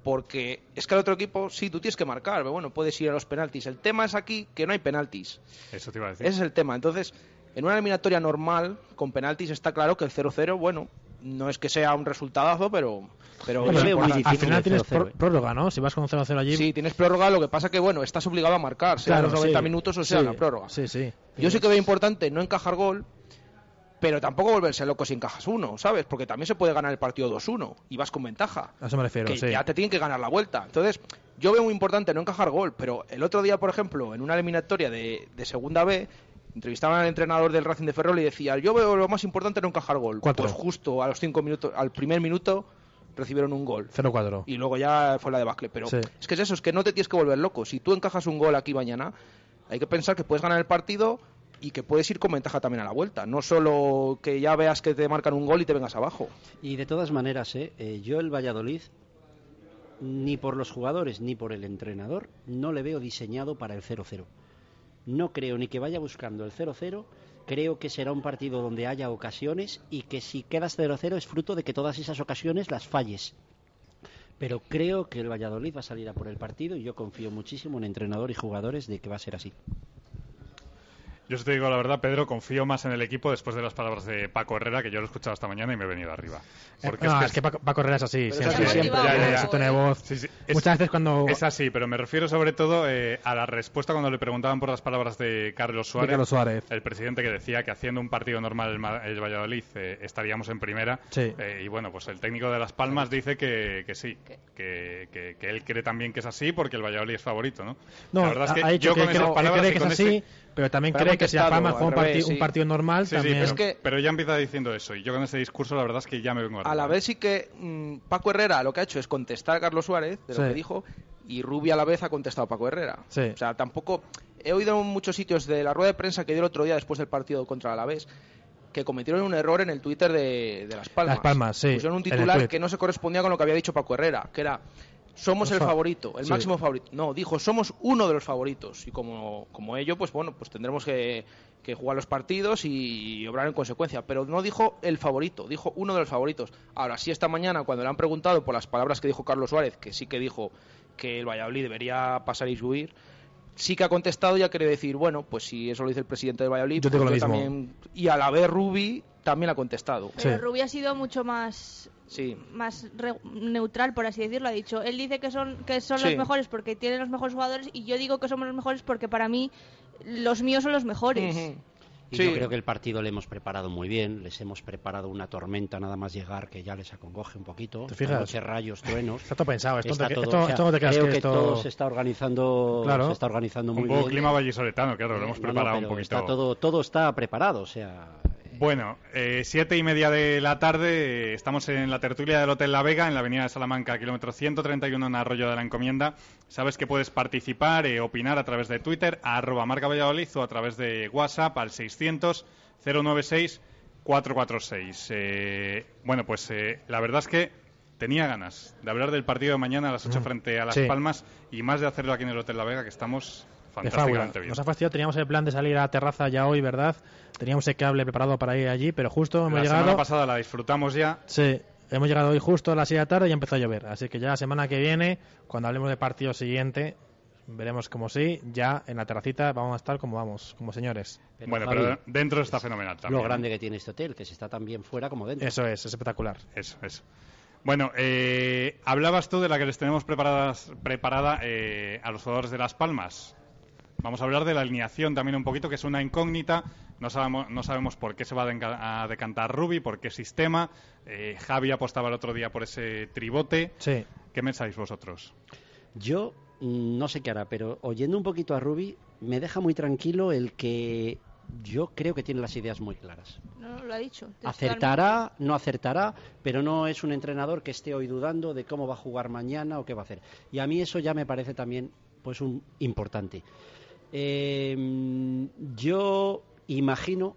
Speaker 6: Porque es que el otro equipo, sí, tú tienes que marcar, pero bueno, puedes ir a los penaltis. El tema es aquí que no hay penaltis.
Speaker 2: Eso te iba a decir.
Speaker 6: Ese es el tema. Entonces, en una eliminatoria normal, con penaltis, está claro que el 0-0, bueno, no es que sea un resultadazo, pero. pero
Speaker 4: Bueno,
Speaker 6: es
Speaker 4: veo muy
Speaker 6: importante.
Speaker 1: al final tienes
Speaker 4: 0-0,
Speaker 1: pró-
Speaker 4: eh.
Speaker 1: prórroga, ¿no? Si vas con 0-0 allí.
Speaker 6: Sí, tienes prórroga, lo que pasa que, bueno, estás obligado a marcar, sea
Speaker 1: claro,
Speaker 6: los 90
Speaker 1: sí.
Speaker 6: minutos o sea
Speaker 1: Sí,
Speaker 6: la prórroga.
Speaker 1: Sí, sí.
Speaker 6: Yo sí que veo importante no encajar gol, pero tampoco volverse loco si encajas uno, ¿sabes? Porque también se puede ganar el partido 2-1 y vas con ventaja.
Speaker 1: A eso me refiero,
Speaker 6: que
Speaker 1: sí.
Speaker 6: ya te tienen que ganar la vuelta. Entonces, yo veo muy importante no encajar gol, pero el otro día, por ejemplo, en una eliminatoria de, de Segunda B, entrevistaban al entrenador del Racing de Ferrol y decía, yo veo lo más importante no encajar gol.
Speaker 1: Cuatro.
Speaker 6: Pues justo a los cinco minutos, al primer minuto, recibieron un gol.
Speaker 1: 0-4.
Speaker 6: Y luego ya fue la debacle. Pero
Speaker 1: Sí.
Speaker 6: es que es eso, es que no te tienes que volver loco. Si tú encajas un gol aquí mañana, hay que pensar que puedes ganar el partido y que puedes ir con ventaja también a la vuelta. No solo que ya veas que te marcan un gol y te vengas abajo.
Speaker 4: Y de todas maneras, ¿eh? Eh, yo el Valladolid, ni por los jugadores ni por el entrenador, no le veo diseñado para el 0-0. No creo ni que vaya buscando el 0-0. Creo que será un partido donde haya ocasiones y que si quedas 0-0 es fruto de que todas esas ocasiones las falles. Pero creo que el Valladolid va a salir a por el partido y yo confío muchísimo en entrenador y jugadores de que va a ser así.
Speaker 2: Yo te digo la verdad, Pedro, confío más en el equipo después de las palabras de Paco Herrera, que yo lo he escuchado esta mañana y me he venido arriba.
Speaker 1: Porque no, es, que, Paco, Herrera es así,
Speaker 6: siempre. Es siempre. Ya,
Speaker 1: ya, de voz. Muchas veces cuando...
Speaker 2: Es así, pero me refiero sobre todo eh, a la respuesta cuando le preguntaban por las palabras de Carlos Suárez,
Speaker 1: de Carlos Suárez.
Speaker 2: el presidente que decía que haciendo un partido normal el, el Valladolid eh, estaríamos en primera.
Speaker 1: Sí.
Speaker 2: Eh, y bueno, pues el técnico de Las Palmas dice que, que sí, que, que, que, él cree también que es así porque el Valladolid es favorito, ¿no?
Speaker 1: No, la verdad es que yo que con esas palabras que es así, pero también cree que si Las Palmas juega un, sí. un, partido normal
Speaker 2: sí,
Speaker 1: también...
Speaker 2: es que, pero ya empieza diciendo eso y yo con ese discurso la verdad es que ya me vengo
Speaker 6: a la vez sí que mmm, Paco Herrera lo que ha hecho es contestar a Carlos Suárez de lo que dijo y Rubia a la vez ha contestado a Paco Herrera. O sea, tampoco he oído en muchos sitios de la rueda de prensa que dio el otro día después del partido contra Alavés que cometieron un error en el Twitter de, de Las Palmas.
Speaker 1: Las Palmas, sí.
Speaker 6: Pusieron un titular que no se correspondía con lo que había dicho Paco Herrera, que era somos el favorito, el sí. máximo favorito. No, dijo, somos uno de los favoritos. Y como, como ello, pues bueno, pues tendremos que, que, jugar los partidos y obrar en consecuencia. Pero no dijo el favorito, dijo uno de los favoritos. Ahora, sí, esta mañana, cuando le han preguntado por las palabras que dijo Carlos Suárez, que sí que dijo que el Valladolid debería pasar y subir, sí que ha contestado y ha querido decir, bueno, pues si eso lo dice el presidente del Valladolid,
Speaker 1: yo,
Speaker 6: pues
Speaker 1: yo
Speaker 6: también. Y a la vez Rubi también ha contestado.
Speaker 3: Pero sí. Rubi ha sido mucho más
Speaker 6: sí.
Speaker 3: más neutral, por así decirlo, ha dicho. Él dice que son, que son sí. los mejores porque tienen los mejores jugadores y yo digo que somos los mejores porque para mí los míos son los mejores.
Speaker 4: Uh -huh. Y sí. yo creo que el partido le hemos preparado muy bien, les hemos preparado una tormenta nada más llegar que ya les acongoje un poquito.
Speaker 1: ¿Te fijas?
Speaker 4: Noche, rayos, truenos.
Speaker 1: Está todo pensado, esto,
Speaker 4: está
Speaker 1: te,
Speaker 4: todo,
Speaker 1: esto,
Speaker 4: o sea,
Speaker 1: esto no te creas
Speaker 4: creo
Speaker 1: que,
Speaker 4: que
Speaker 1: esto...
Speaker 4: todo se está organizando,
Speaker 1: claro.
Speaker 4: se está organizando muy
Speaker 2: un poco
Speaker 4: bien.
Speaker 2: clima vallisoletano, claro, lo hemos
Speaker 4: no,
Speaker 2: preparado
Speaker 4: no,
Speaker 2: un poquito.
Speaker 4: Está todo, todo está preparado, o sea,
Speaker 2: bueno, eh, siete y media de la tarde, estamos en la tertulia del Hotel La Vega, en la avenida de Salamanca, kilómetro 131 en Arroyo de la Encomienda. Sabes que puedes participar, eh, opinar a través de Twitter, a arroba marca Valladolid o a través de WhatsApp al 600 096 446. Eh, bueno, pues eh, la verdad es que tenía ganas de hablar del partido de mañana a las 8 mm. frente a Las
Speaker 1: sí.
Speaker 2: Palmas y más de hacerlo aquí en el Hotel La Vega, que estamos
Speaker 1: de fábula. Nos ha fastidiado, teníamos el plan de salir a la terraza ya hoy, ¿verdad? Teníamos el cable preparado para ir allí, pero justo hemos
Speaker 2: la
Speaker 1: llegado.
Speaker 2: La semana pasada la disfrutamos ya.
Speaker 1: Sí, hemos llegado hoy justo a las 6 de la tarde y empezó a llover. Así que ya la semana que viene, cuando hablemos del partido siguiente, veremos como sí, ya en la terracita vamos a estar como vamos, como señores.
Speaker 2: Pero, bueno, Javi, pero dentro está fenomenal también.
Speaker 4: Lo grande que tiene este hotel, que se está tan bien fuera como dentro.
Speaker 1: Eso es, es espectacular.
Speaker 2: Eso, eso. Bueno, eh, hablabas tú de la que les tenemos preparadas, preparada eh, a los jugadores de Las Palmas. Vamos a hablar de la alineación también un poquito, que es una incógnita. No sabemos, no sabemos por qué se va a decantar Rubi, por qué sistema. Eh, Javi apostaba el otro día por ese tribote.
Speaker 1: Sí.
Speaker 2: ¿Qué pensáis vosotros?
Speaker 4: Yo mm, no sé qué hará, pero oyendo un poquito a Rubi, me deja muy tranquilo el que yo creo que tiene las ideas muy claras.
Speaker 3: No, lo ha dicho.
Speaker 4: Acertará, no acertará, pero no es un entrenador que esté hoy dudando de cómo va a jugar mañana o qué va a hacer. Y a mí eso ya me parece también pues un importante. Eh, yo imagino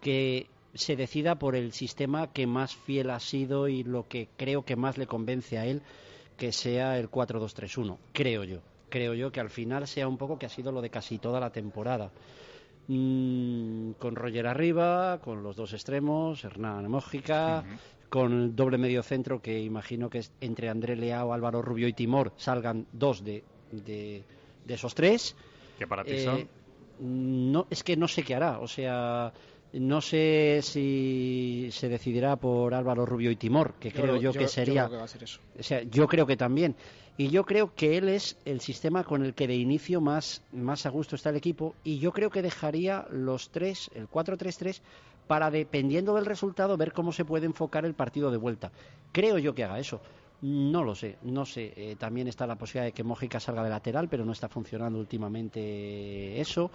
Speaker 4: que se decida por el sistema que más fiel ha sido y lo que creo que más le convence a él, que sea el 4-2-3-1, creo yo. Creo yo que al final sea un poco que ha sido lo de casi toda la temporada. Mm, con Roger arriba, con los dos extremos, Hernán Mójica, uh -huh. con el doble medio centro que imagino que es entre André Leao, Álvaro Rubio y Timor salgan dos de, de, de esos tres
Speaker 2: que para ti son?
Speaker 4: Eh, no, es que no sé qué hará. O sea, no sé si se decidirá por Álvaro Rubio y Timor, que
Speaker 5: yo,
Speaker 4: creo yo,
Speaker 5: yo
Speaker 4: que sería.
Speaker 5: Yo creo que va a ser eso.
Speaker 4: O sea, yo creo que también. Y yo creo que él es el sistema con el que de inicio más, más a gusto está el equipo. Y yo creo que dejaría los tres, el 4-3-3, para dependiendo del resultado ver cómo se puede enfocar el partido de vuelta. Creo yo que haga eso. No lo sé, no sé. Eh, también está la posibilidad de que Mójica salga de lateral, pero no está funcionando últimamente eso.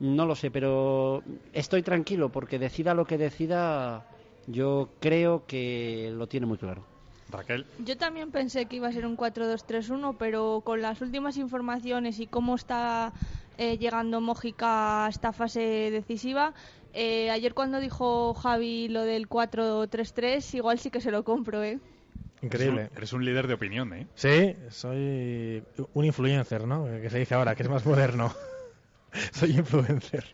Speaker 4: No lo sé, pero estoy tranquilo porque decida lo que decida, yo creo que lo tiene muy claro.
Speaker 2: Raquel.
Speaker 3: Yo también pensé que iba a ser un 4-2-3-1, pero con las últimas informaciones y cómo está eh, llegando Mójica a esta fase decisiva. Eh, ayer cuando dijo Javi lo del 4-3-3, igual sí que se lo compro, ¿eh?
Speaker 1: Increíble.
Speaker 2: Eres un líder de opinión, ¿eh?
Speaker 1: Sí, soy un influencer, ¿no? Que se dice ahora, que es más moderno. soy influencer.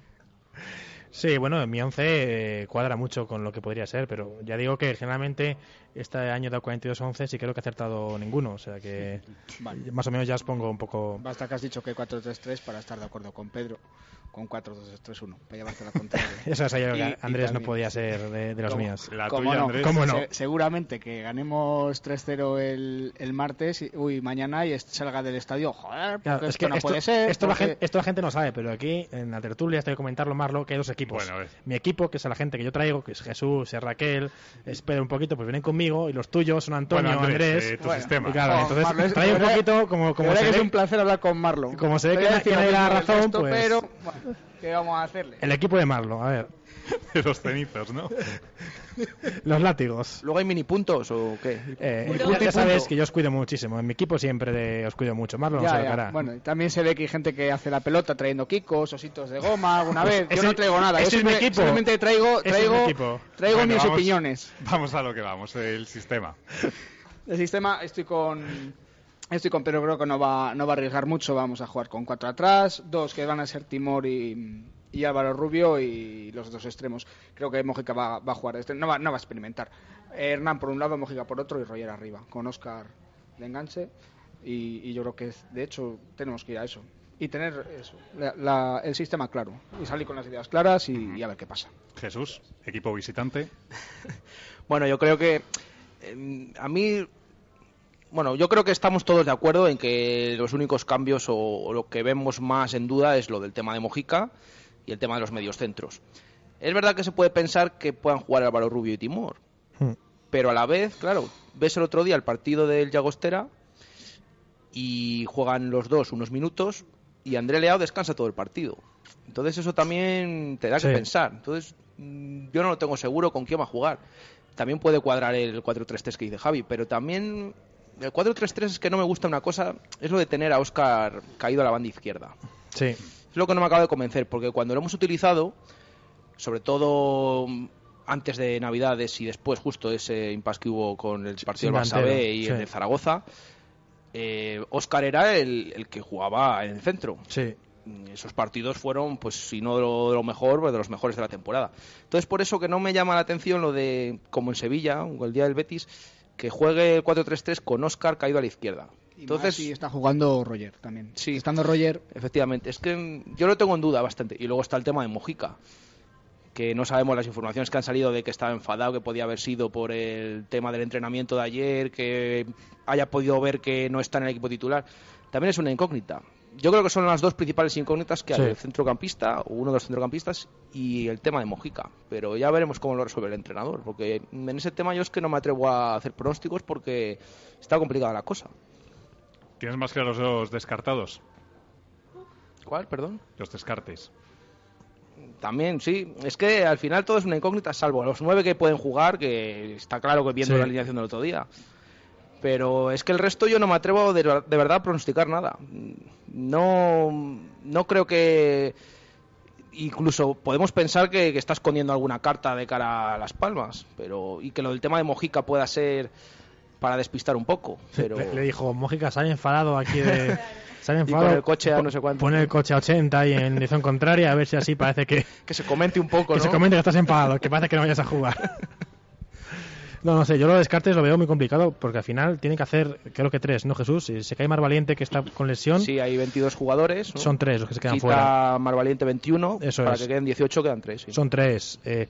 Speaker 1: Sí, bueno, mi 11 eh, cuadra mucho con lo que podría ser, pero ya digo que generalmente este año de 42-11 sí creo que he acertado ninguno, o sea que
Speaker 5: Vale.
Speaker 1: más o menos ya os pongo un poco...
Speaker 5: Basta que has dicho que 4-3-3 para estar de acuerdo con Pedro, con 4-2-3-1, para llevarte la contraria. Y-
Speaker 1: que
Speaker 5: y
Speaker 1: Andrés no podía ser de, de las
Speaker 5: ¿Cómo?
Speaker 1: mías.
Speaker 2: La
Speaker 5: ¿Cómo
Speaker 2: tuya,
Speaker 5: no?
Speaker 2: Andrés.
Speaker 1: ¿Cómo no?
Speaker 5: Se- seguramente que ganemos 3-0 el, el martes, y, uy, mañana y salga del estadio. Joder,
Speaker 1: Claro, es
Speaker 5: esto
Speaker 1: que
Speaker 5: no
Speaker 1: esto,
Speaker 5: puede ser.
Speaker 1: esto la
Speaker 5: porque-
Speaker 1: gente, esto la gente no sabe, pero aquí en la tertulia estoy que comentarlo, Marlo, que hay dos equipos.
Speaker 2: Bueno.
Speaker 1: Mi equipo, que es la gente que yo traigo, que es Jesús, es Raquel, espera un poquito, pues vienen conmigo, y los tuyos son Antonio,
Speaker 2: Bueno, Andrés,
Speaker 1: Andrés.
Speaker 2: eh, tu
Speaker 5: Bueno,
Speaker 2: sistema.
Speaker 1: y claro,
Speaker 5: Oh,
Speaker 1: entonces
Speaker 5: Marlo, es-
Speaker 1: trae un poquito como, como se
Speaker 5: que es
Speaker 1: ve-
Speaker 5: un placer hablar con Marlon.
Speaker 1: Como se ve que
Speaker 5: voy a
Speaker 1: na-
Speaker 5: decir
Speaker 1: que
Speaker 5: lo
Speaker 1: nadie le da
Speaker 5: mismo del
Speaker 1: razón,
Speaker 5: resto,
Speaker 1: pues-
Speaker 5: Pero, bueno, ¿qué vamos a hacerle?
Speaker 1: El equipo de Marlo, a ver,
Speaker 2: De los cenizos, ¿no?
Speaker 1: los látigos.
Speaker 6: ¿Luego hay mini puntos o qué?
Speaker 1: Eh, ya- sabes que yo os cuido muchísimo. En mi equipo siempre de- os cuido mucho. Marlo no
Speaker 5: Ya, ya.
Speaker 1: hará.
Speaker 5: Bueno, y también se ve que hay gente que hace la pelota trayendo kikos, ositos de goma alguna
Speaker 1: Pues
Speaker 5: vez. Yo no traigo nada. Yo
Speaker 1: ese es mi equipo.
Speaker 5: Simplemente traigo,
Speaker 1: es
Speaker 5: traigo,
Speaker 1: mi equipo.
Speaker 5: traigo
Speaker 2: Bueno,
Speaker 5: mis
Speaker 2: vamos-
Speaker 5: opiniones.
Speaker 2: Vamos a lo que vamos, el sistema.
Speaker 5: El sistema, estoy con. Estoy con Pedro, creo que no va, no va a arriesgar mucho. Vamos a jugar con cuatro atrás, dos que van a ser Timor y, y Álvaro Rubio y los dos extremos. Creo que Mojica va, va a jugar, este, no, va, no va a experimentar. Hernán por un lado, Mojica por otro y Roger arriba, con Oscar de enganche. Y, y yo creo que, de hecho, tenemos que ir a eso. Y tener eso, la- la- el sistema claro. Y salir con las ideas claras y, y a ver qué pasa.
Speaker 2: Jesús, equipo visitante.
Speaker 6: Bueno, yo creo que eh, a mí, bueno, yo creo que estamos todos de acuerdo en que los únicos cambios o, o lo que vemos más en duda es lo del tema de Mojica y el tema de los medios centros. Es verdad que se puede pensar que puedan jugar Álvaro Rubio y Timor,
Speaker 1: Hmm.
Speaker 6: pero a la vez, claro, ves el otro día el partido del Llagostera y juegan los dos unos minutos y André Leao descansa todo el partido. Entonces eso también te da que pensar. Entonces mm, yo no lo tengo seguro con quién va a jugar. También puede cuadrar el 4-3-3 que dice Javi, pero también el 4-3-3 es que no me gusta una cosa, es lo de tener a Oscar caído a la banda izquierda.
Speaker 1: Sí.
Speaker 6: Es lo que no me acaba de convencer, porque cuando lo hemos utilizado, sobre todo mm, antes de Navidades y después justo ese impasse que hubo con el partido del Barça B y el
Speaker 1: sí.
Speaker 6: de Zaragoza, eh, Oscar era el, el que jugaba en el centro.
Speaker 1: Sí.
Speaker 6: Mm, Esos partidos fueron, pues si no de lo, de lo mejor, pues de los mejores de la temporada. Entonces por eso que no me llama la atención lo de, como en Sevilla, o el día del Betis, que juegue el 4-3-3 con Oscar caído a la izquierda.
Speaker 5: Entonces,
Speaker 6: Entonces,
Speaker 5: está jugando Roger también.
Speaker 6: Sí.
Speaker 5: Estando Roger,
Speaker 6: Efectivamente, es que yo lo tengo en duda bastante. Y luego está el tema de Mojica, que no sabemos las informaciones que han salido de que estaba enfadado, que podía haber sido por el tema del entrenamiento de ayer, que haya podido ver que no está en el equipo titular. También es una incógnita. Yo creo que son las dos principales incógnitas que hay, el centrocampista o uno de los centrocampistas y el tema de Mojica. Pero ya veremos cómo lo resuelve el entrenador, porque en ese tema yo es que no me atrevo a hacer pronósticos porque está complicada la cosa.
Speaker 2: ¿Tienes más claros los descartados?
Speaker 6: ¿Cuál? Perdón.
Speaker 2: Los descartes.
Speaker 6: También, sí. Es que al final todo es una incógnita, salvo los nueve que pueden jugar, que está claro que viendo
Speaker 1: Sí.
Speaker 6: la alineación del otro día. Pero es que el resto yo no me atrevo de, de verdad a pronosticar nada. No, no creo que... Incluso podemos pensar que, que está escondiendo alguna carta de cara a Las Palmas, pero y que lo del tema de Mojica pueda ser para despistar un poco. Pero
Speaker 1: Le, le dijo, Mójica, se ha enfadado aquí de... Se ha
Speaker 6: Y
Speaker 1: enfadado.
Speaker 6: con el coche a no sé cuánto.
Speaker 1: Pone el coche a 80 y en dirección contraria, a ver si así parece que,
Speaker 6: que se comente un poco,
Speaker 1: que
Speaker 6: ¿no?
Speaker 1: se comente que estás enfadado, que parece que no vayas a jugar. No, no sé, yo los descartes lo veo muy complicado porque al final tienen que hacer, creo que tres, ¿no, Jesús? Si se cae Mar Valiente que está con lesión,
Speaker 6: Sí, hay 22 jugadores. ¿no?
Speaker 1: son tres los que se quedan
Speaker 6: Quita
Speaker 1: fuera.
Speaker 6: Marvaliente 21,
Speaker 1: Eso
Speaker 6: para
Speaker 1: es.
Speaker 6: que queden 18 quedan 3.
Speaker 1: Son tres. Eh,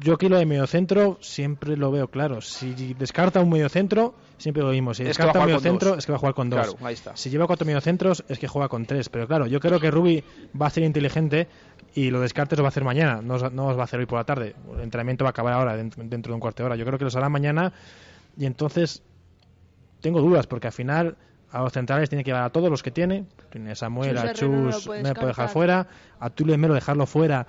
Speaker 1: yo aquí lo de mediocentro siempre lo veo claro. Si descarta un mediocentro, siempre lo mismo. Si
Speaker 6: Es
Speaker 1: descarta un mediocentro, es que va a jugar con dos.
Speaker 6: Claro, ahí está.
Speaker 1: Si lleva cuatro mediocentros, es que juega con tres. Pero claro, yo creo que Rubi va a ser inteligente y los descartes los va a hacer mañana. No, os- no os va a hacer hoy por la tarde. El entrenamiento va a acabar ahora, dentro, dentro de un cuarto de hora. Yo creo que los hará mañana y entonces tengo dudas porque al final a los centrales tiene que llevar a todos los que tiene. Tiene a Samuel,
Speaker 3: Chus
Speaker 1: a
Speaker 3: Herrero no lo
Speaker 1: Chus,
Speaker 3: puede
Speaker 1: no le puede dejar fuera. A Tulio Melo dejarlo fuera.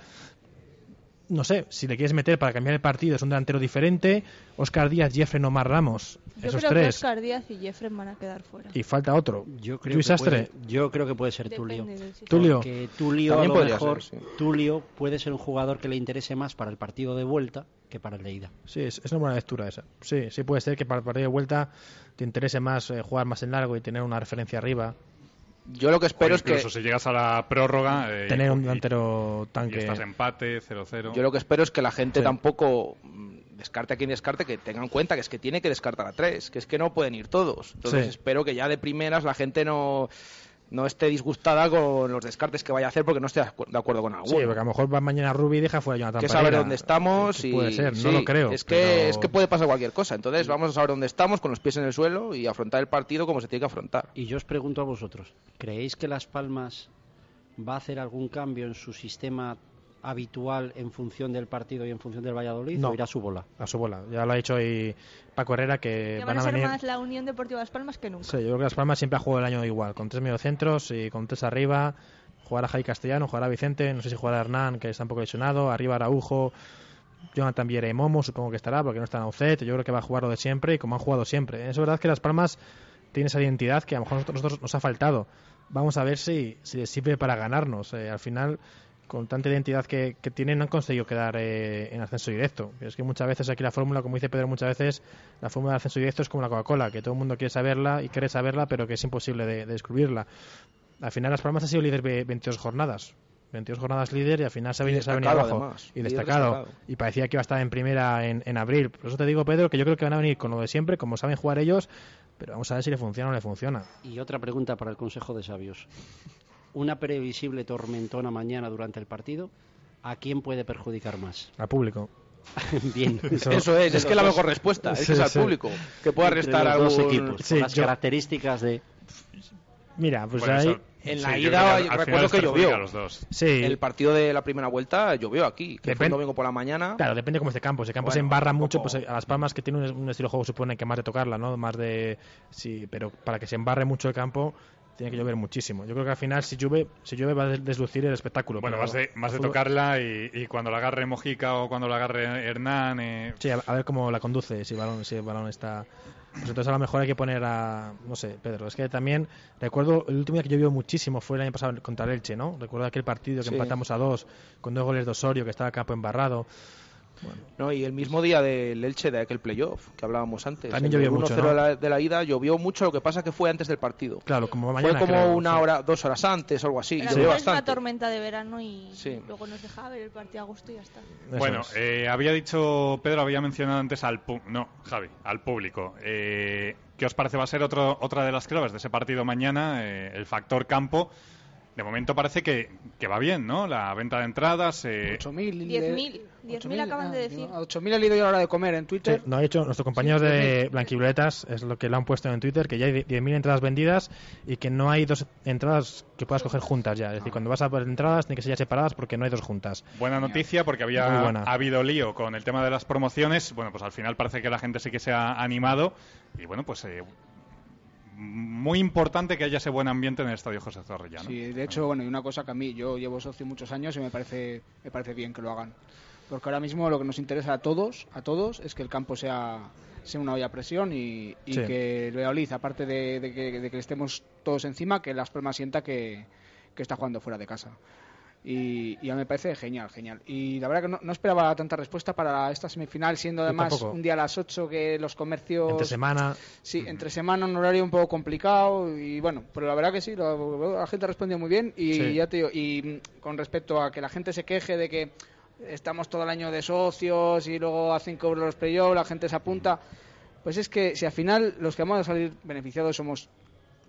Speaker 1: No sé, si le quieres meter para cambiar el partido es un delantero diferente. Oscar Díaz, Jeffrey, Omar Ramos.
Speaker 3: Yo
Speaker 1: esos
Speaker 3: creo que
Speaker 1: tres.
Speaker 3: Oscar Díaz y Jeffrey van a quedar fuera.
Speaker 1: Y falta otro.
Speaker 4: Yo creo,
Speaker 1: Luis
Speaker 4: que
Speaker 1: Astre.
Speaker 4: puede, yo creo que puede ser Tulio.
Speaker 1: Tulio.
Speaker 4: Que Tulio,
Speaker 6: También
Speaker 4: a lo
Speaker 6: podría
Speaker 4: mejor,
Speaker 6: ser, sí.
Speaker 4: Tulio puede ser un jugador que le interese más para el partido de vuelta que para el de ida.
Speaker 1: Sí, es, es una buena lectura esa. Sí, sí puede ser que para el partido de vuelta te interese más eh, jugar más en largo y tener una referencia arriba.
Speaker 6: Yo lo que espero
Speaker 2: O
Speaker 6: es que
Speaker 2: incluso si llegas a la prórroga eh,
Speaker 1: tener un
Speaker 2: y-
Speaker 1: delantero
Speaker 2: y
Speaker 1: tanque.
Speaker 2: estás empate 0-0
Speaker 6: yo lo que espero es que la gente
Speaker 1: Sí.
Speaker 6: tampoco mm, descarte a quien descarte, que tengan en cuenta que es que tiene que descartar a tres, que es que no pueden ir todos. Entonces
Speaker 1: Sí.
Speaker 6: espero que ya de primeras la gente no no esté disgustada con los descartes que vaya a hacer porque no esté de acu- de acuerdo con
Speaker 1: Sí,
Speaker 6: alguno.
Speaker 1: porque a lo mejor va mañana Rubi y deja fuera a Jonathan
Speaker 6: que saber dónde estamos
Speaker 1: Que
Speaker 6: y
Speaker 1: puede ser,
Speaker 6: sí,
Speaker 1: no lo creo.
Speaker 6: Es que
Speaker 1: pero-
Speaker 6: es que puede pasar cualquier cosa. Entonces vamos a saber dónde estamos con los pies en el suelo y afrontar el partido como se tiene que afrontar.
Speaker 4: Y yo os pregunto a vosotros, ¿creéis que Las Palmas va a hacer algún cambio en su sistema habitual en función del partido y en función del Valladolid
Speaker 1: No.
Speaker 4: o irá a su bola?
Speaker 1: a su bola. Ya lo ha dicho hoy Paco Herrera que
Speaker 3: Que
Speaker 1: van
Speaker 3: van a
Speaker 1: a
Speaker 3: ser
Speaker 1: venir.
Speaker 3: más la Unión Deportiva Las Palmas que nunca.
Speaker 1: Sí, yo creo que Las Palmas siempre ha jugado el año igual, con tres mediocentros y con tres arriba. Jugará Javi Castellano, jugará Vicente, no sé si jugará Hernán, que está un poco lesionado, arriba Araujo, Jonathan Viera y Momo, supongo que estará, porque no está en Aucet, yo creo que va a jugar lo de siempre y como han jugado siempre. Es verdad que Las Palmas tiene esa identidad que a lo mejor a nosotros, nosotros nos ha faltado. Vamos a ver si, si les sirve para ganarnos. Eh, al final, con tanta identidad que, que tienen, no han conseguido quedar eh, en ascenso directo. Es que muchas veces aquí la fórmula, como dice Pedro, muchas veces la fórmula de ascenso directo es como la Coca-Cola, que todo el mundo quiere saberla y quiere saberla, pero que es imposible de, de descubrirla. Al final, Las Palmas ha sido líder de 22 jornadas. 22 jornadas líder y al final se ha venido, abajo.
Speaker 6: además.
Speaker 1: Y
Speaker 6: Líder
Speaker 1: destacado.
Speaker 6: destacado.
Speaker 1: Y parecía que iba a estar en primera en, en abril. Por eso te digo, Pedro, que yo creo que van a venir con lo de siempre, como saben jugar ellos, pero vamos a ver si le funciona o no le funciona.
Speaker 4: Y otra pregunta para el Consejo de Sabios. Una previsible tormentona mañana durante el partido, ¿a quién puede perjudicar más?
Speaker 1: Al público.
Speaker 4: Bien.
Speaker 1: Eso-
Speaker 6: Eso es, es que la
Speaker 4: los
Speaker 6: mejor respuesta, es
Speaker 1: Sí,
Speaker 6: que es al
Speaker 1: sí.
Speaker 6: público, que pueda restar
Speaker 4: los
Speaker 6: algún...
Speaker 4: dos equipos,
Speaker 1: Sí,
Speaker 4: por las
Speaker 1: yo-
Speaker 4: características de...
Speaker 1: Mira, pues
Speaker 2: Bueno,
Speaker 1: ahí.
Speaker 2: eso-
Speaker 6: En la ida, yo
Speaker 2: al
Speaker 6: recuerdo que llovió.
Speaker 2: a los dos.
Speaker 1: Sí.
Speaker 6: El partido de la primera vuelta llovió aquí, que fue
Speaker 1: Depen-
Speaker 6: el domingo por la mañana.
Speaker 1: Claro, depende cómo esté campo. Si el campo se embarra mucho, pues a Las Palmas que tiene un, un estilo de juego supone que más de tocarla, ¿no? Más de... Sí, pero para que se embarre mucho el campo tiene que llover muchísimo. Yo creo que al final si llueve, si llueve va a des- deslucir el espectáculo.
Speaker 2: Bueno, más de, más de
Speaker 1: fútbol-
Speaker 2: tocarla y, y cuando la agarre Mojica o cuando la agarre Hernán. eh,
Speaker 1: Sí, a, a ver cómo la conduce, si el balón, si el balón está... Pues entonces a lo mejor hay que poner a... No sé, Pedro, es que también... Recuerdo el último día que llovió muchísimo fue el año pasado contra el Elche, ¿no? Recuerdo aquel partido que
Speaker 6: Sí.
Speaker 1: empatamos a dos con dos goles de Osorio, que estaba el campo embarrado.
Speaker 6: No, y el mismo día del Elche de aquel playoff que hablábamos antes.
Speaker 1: También
Speaker 6: el
Speaker 1: llovió mucho,
Speaker 6: 1-0
Speaker 1: ¿no?
Speaker 6: de, la, de la ida llovió mucho, lo que pasa que fue antes del partido.
Speaker 1: Claro, como mañana
Speaker 6: fue como
Speaker 1: creo,
Speaker 6: una
Speaker 1: sí.
Speaker 6: hora, dos horas antes, algo así.
Speaker 3: Pero
Speaker 6: llovió
Speaker 3: es una
Speaker 6: bastante.
Speaker 3: tormenta de verano y
Speaker 6: Sí.
Speaker 3: luego nos dejaba ver el partido a gusto y ya está.
Speaker 1: Eso
Speaker 2: Bueno,
Speaker 1: es.
Speaker 2: eh, había dicho, Pedro había mencionado antes al pu- no, Javi, al público. Eh, ¿Qué os parece va a ser otro, otra de las claves de ese partido mañana? eh, el factor campo. De momento parece que, que va bien, ¿no? La venta de entradas. eh,
Speaker 5: 8.000.
Speaker 3: 10.000, 10.000 acaban de decir.
Speaker 5: A 8.000 he leído yo a la hora de comer en
Speaker 1: Sí,
Speaker 5: Twitter.
Speaker 1: no ha hecho nuestros compañeros
Speaker 5: Sí,
Speaker 1: de Blanquivioletas, es lo que lo han puesto en Twitter, que ya hay 10.000 entradas vendidas y que no hay dos entradas que puedas coger juntas ya. Es decir, cuando vas a por entradas tienen que ser ya separadas porque no hay dos juntas.
Speaker 2: Buena noticia porque había
Speaker 1: buena.
Speaker 2: ha habido lío con el tema de las promociones. Bueno, pues al final parece que la gente sí que se ha animado. Y bueno, pues eh, muy importante que haya ese buen ambiente en el estadio José Zorrilla. ¿no?
Speaker 5: Sí, de hecho, bueno, y una cosa que a mí, yo llevo socio muchos años y me parece, me parece bien que lo hagan. Porque ahora mismo lo que nos interesa a todos, a todos, es que el campo sea, sea una olla a presión y, y
Speaker 1: Sí.
Speaker 5: que el Valladolid, aparte de, de que, de que estemos todos encima, que Las Palmas sienta que, que está jugando fuera de casa. Y, y a mí me parece genial, genial. Y la verdad que no, no esperaba tanta respuesta para esta semifinal, siendo además un día a las 8 que los comercios...
Speaker 1: Entre semana,
Speaker 5: Sí, entre semana un horario un poco complicado y bueno, pero la verdad que sí, lo- la gente respondió muy bien y
Speaker 1: Sí.
Speaker 5: ya te digo, y mm, con respecto a que la gente se queje de que estamos todo el año de socios y luego a 5 euros los playoffs, la gente se apunta, pues es que si al final los que vamos a salir beneficiados somos,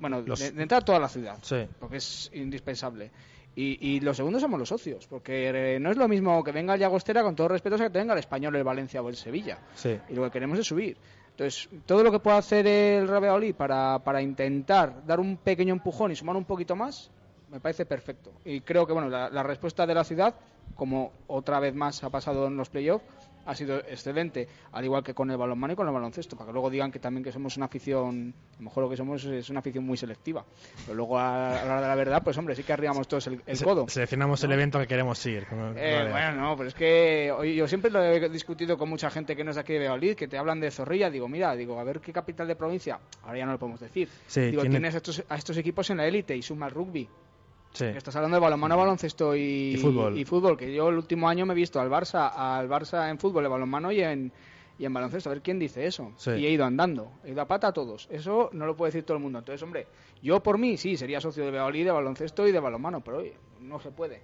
Speaker 5: bueno,
Speaker 1: Los-
Speaker 5: de, de entrar toda la ciudad,
Speaker 1: sí.
Speaker 5: porque es indispensable. Y, y los segundos somos los socios, porque eh, no es lo mismo que venga el Llagostera, con todo respeto, a que venga el Español, el Valencia o el Sevilla
Speaker 1: Sí.
Speaker 5: y lo que queremos es subir. Entonces, todo lo que pueda hacer el Valladolid para, para intentar dar un pequeño empujón y sumar un poquito más, me parece perfecto. Y creo que bueno, la, la respuesta de la ciudad, como otra vez más ha pasado en los playoffs, ha sido excelente, al igual que con el balonmano y con el baloncesto, para que luego digan que también que somos una afición, a lo mejor lo que somos es una afición muy selectiva. Pero luego a, a la hora de la verdad, pues hombre, sí que arribamos todos el, el
Speaker 1: Se-
Speaker 5: codo.
Speaker 1: Seleccionamos el evento que queremos ir.
Speaker 5: Eh, bueno, no, pero es que yo siempre lo he discutido con mucha gente que no es de aquí de Valladolid, que te hablan de Zorrilla. Digo, mira, digo, a ver qué capital de provincia. Ahora ya no lo podemos decir.
Speaker 1: Sí,
Speaker 5: digo,
Speaker 1: tiene-
Speaker 5: tienes a estos, a estos equipos en la élite y suma el rugby.
Speaker 1: Sí.
Speaker 5: Estás hablando de balonmano, baloncesto y,
Speaker 1: Y fútbol.
Speaker 5: y fútbol, Que yo el último año me he visto al Barça, al Barça en fútbol, en balonmano y en, y en baloncesto. A ver quién dice eso.
Speaker 1: Sí.
Speaker 5: Y he ido andando, he ido a pata a todos. Eso no lo puede decir todo el mundo. Entonces, hombre, yo por mí sí sería socio de Valladolid, de baloncesto y de balonmano, pero oye, no se puede.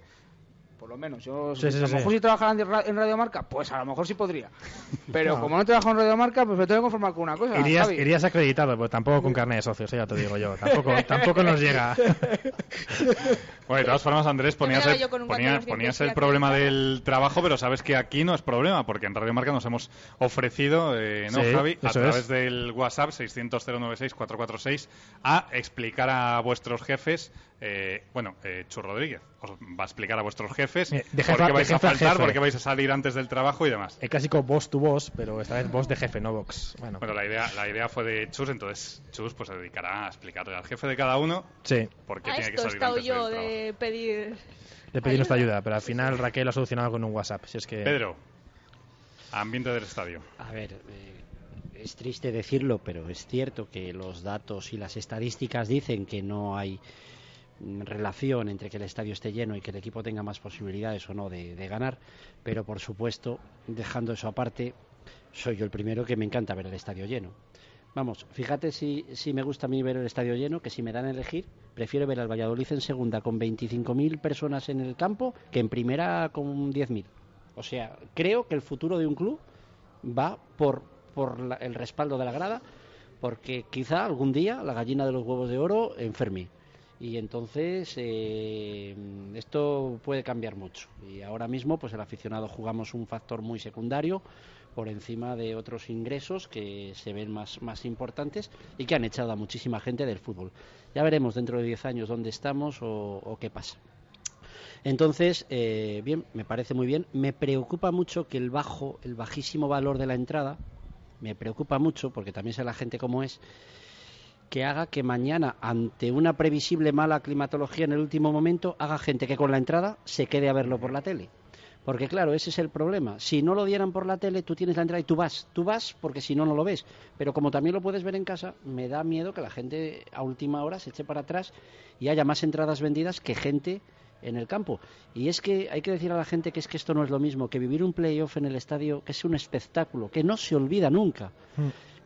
Speaker 5: Por lo menos, yo
Speaker 1: Sí, sí,
Speaker 5: a lo
Speaker 1: sí.
Speaker 5: mejor si trabajara en ra- en Radio Marca, pues a lo mejor sí podría. Pero
Speaker 1: No.
Speaker 5: como no trabajo en Radio Marca, pues me tengo que conformar con una cosa.
Speaker 1: Irías,
Speaker 5: Javi.
Speaker 1: irías acreditado, pero tampoco con carnet de socio, eso ya te digo yo. Tampoco, tampoco nos llega.
Speaker 2: Bueno, de todas formas, Andrés, ponías, el, ponías el problema del trabajo, pero sabes que aquí no es problema, porque en Radio Marca nos hemos ofrecido, eh, ¿no,
Speaker 1: Sí,
Speaker 2: Javi? A través
Speaker 1: es.
Speaker 2: del WhatsApp 600-096-446 a explicar a vuestros jefes, eh, bueno, eh, Chu Rodríguez os va a explicar a vuestros jefes
Speaker 1: Eh, de
Speaker 2: por
Speaker 1: jefa-
Speaker 2: qué vais
Speaker 1: de
Speaker 2: a
Speaker 1: jefe a
Speaker 2: faltar,
Speaker 1: jefe.
Speaker 2: por qué vais a salir antes del trabajo y demás.
Speaker 1: El clásico boss to boss, pero esta vez boss de jefe, no box. Bueno,
Speaker 2: Bueno, la idea, la idea fue de Chus, entonces Chus pues se dedicará a explicarle al jefe de cada uno
Speaker 1: sí,
Speaker 2: por qué
Speaker 3: A
Speaker 2: tiene que
Speaker 3: esto
Speaker 2: salir antes
Speaker 3: yo
Speaker 2: del trabajo.
Speaker 3: de pedir...
Speaker 1: de pedir nuestra ayuda, pero al final Raquel lo ha solucionado con un WhatsApp. Si es que...
Speaker 2: Pedro, ambiente del estadio.
Speaker 4: A ver, eh, es triste decirlo, pero es cierto que los datos y las estadísticas dicen que no hay relación entre que el estadio esté lleno y que el equipo tenga más posibilidades o no de, ganar, pero por supuesto, dejando eso aparte, soy yo el primero que me encanta ver el estadio lleno. Vamos, fíjate si, si me gusta a mí ver el estadio lleno, que si me dan a elegir, prefiero ver al Valladolid en segunda con 25.000 personas en el campo que en primera con 10.000. O sea, creo que el futuro de un club va por, por la- el respaldo de la grada, porque quizá algún día la gallina de los huevos de oro enferme. Y entonces eh, esto puede cambiar mucho. Y ahora mismo, pues el aficionado jugamos un factor muy secundario por encima de otros ingresos que se ven más, más importantes y que han echado a muchísima gente del fútbol. Ya veremos dentro de 10 años dónde estamos o, o qué pasa. Entonces, eh, bien, me parece muy bien. Me preocupa mucho que el bajo, el bajísimo valor de la entrada, me preocupa mucho, porque también sé la gente cómo es, que haga que mañana, ante una previsible mala climatología en el último momento, haga gente que con la entrada se quede a verlo por la tele. Porque claro, ese es el problema. Si no lo dieran por la tele, tú tienes la entrada y tú vas. Tú vas porque si no, no lo ves. Pero como también lo puedes ver en casa, me da miedo que la gente a última hora se eche para atrás y haya más entradas vendidas que gente en el campo. Y es que hay que decir a la gente que es que esto no es lo mismo, que vivir un playoff en el estadio, que es un espectáculo, que no se olvida nunca.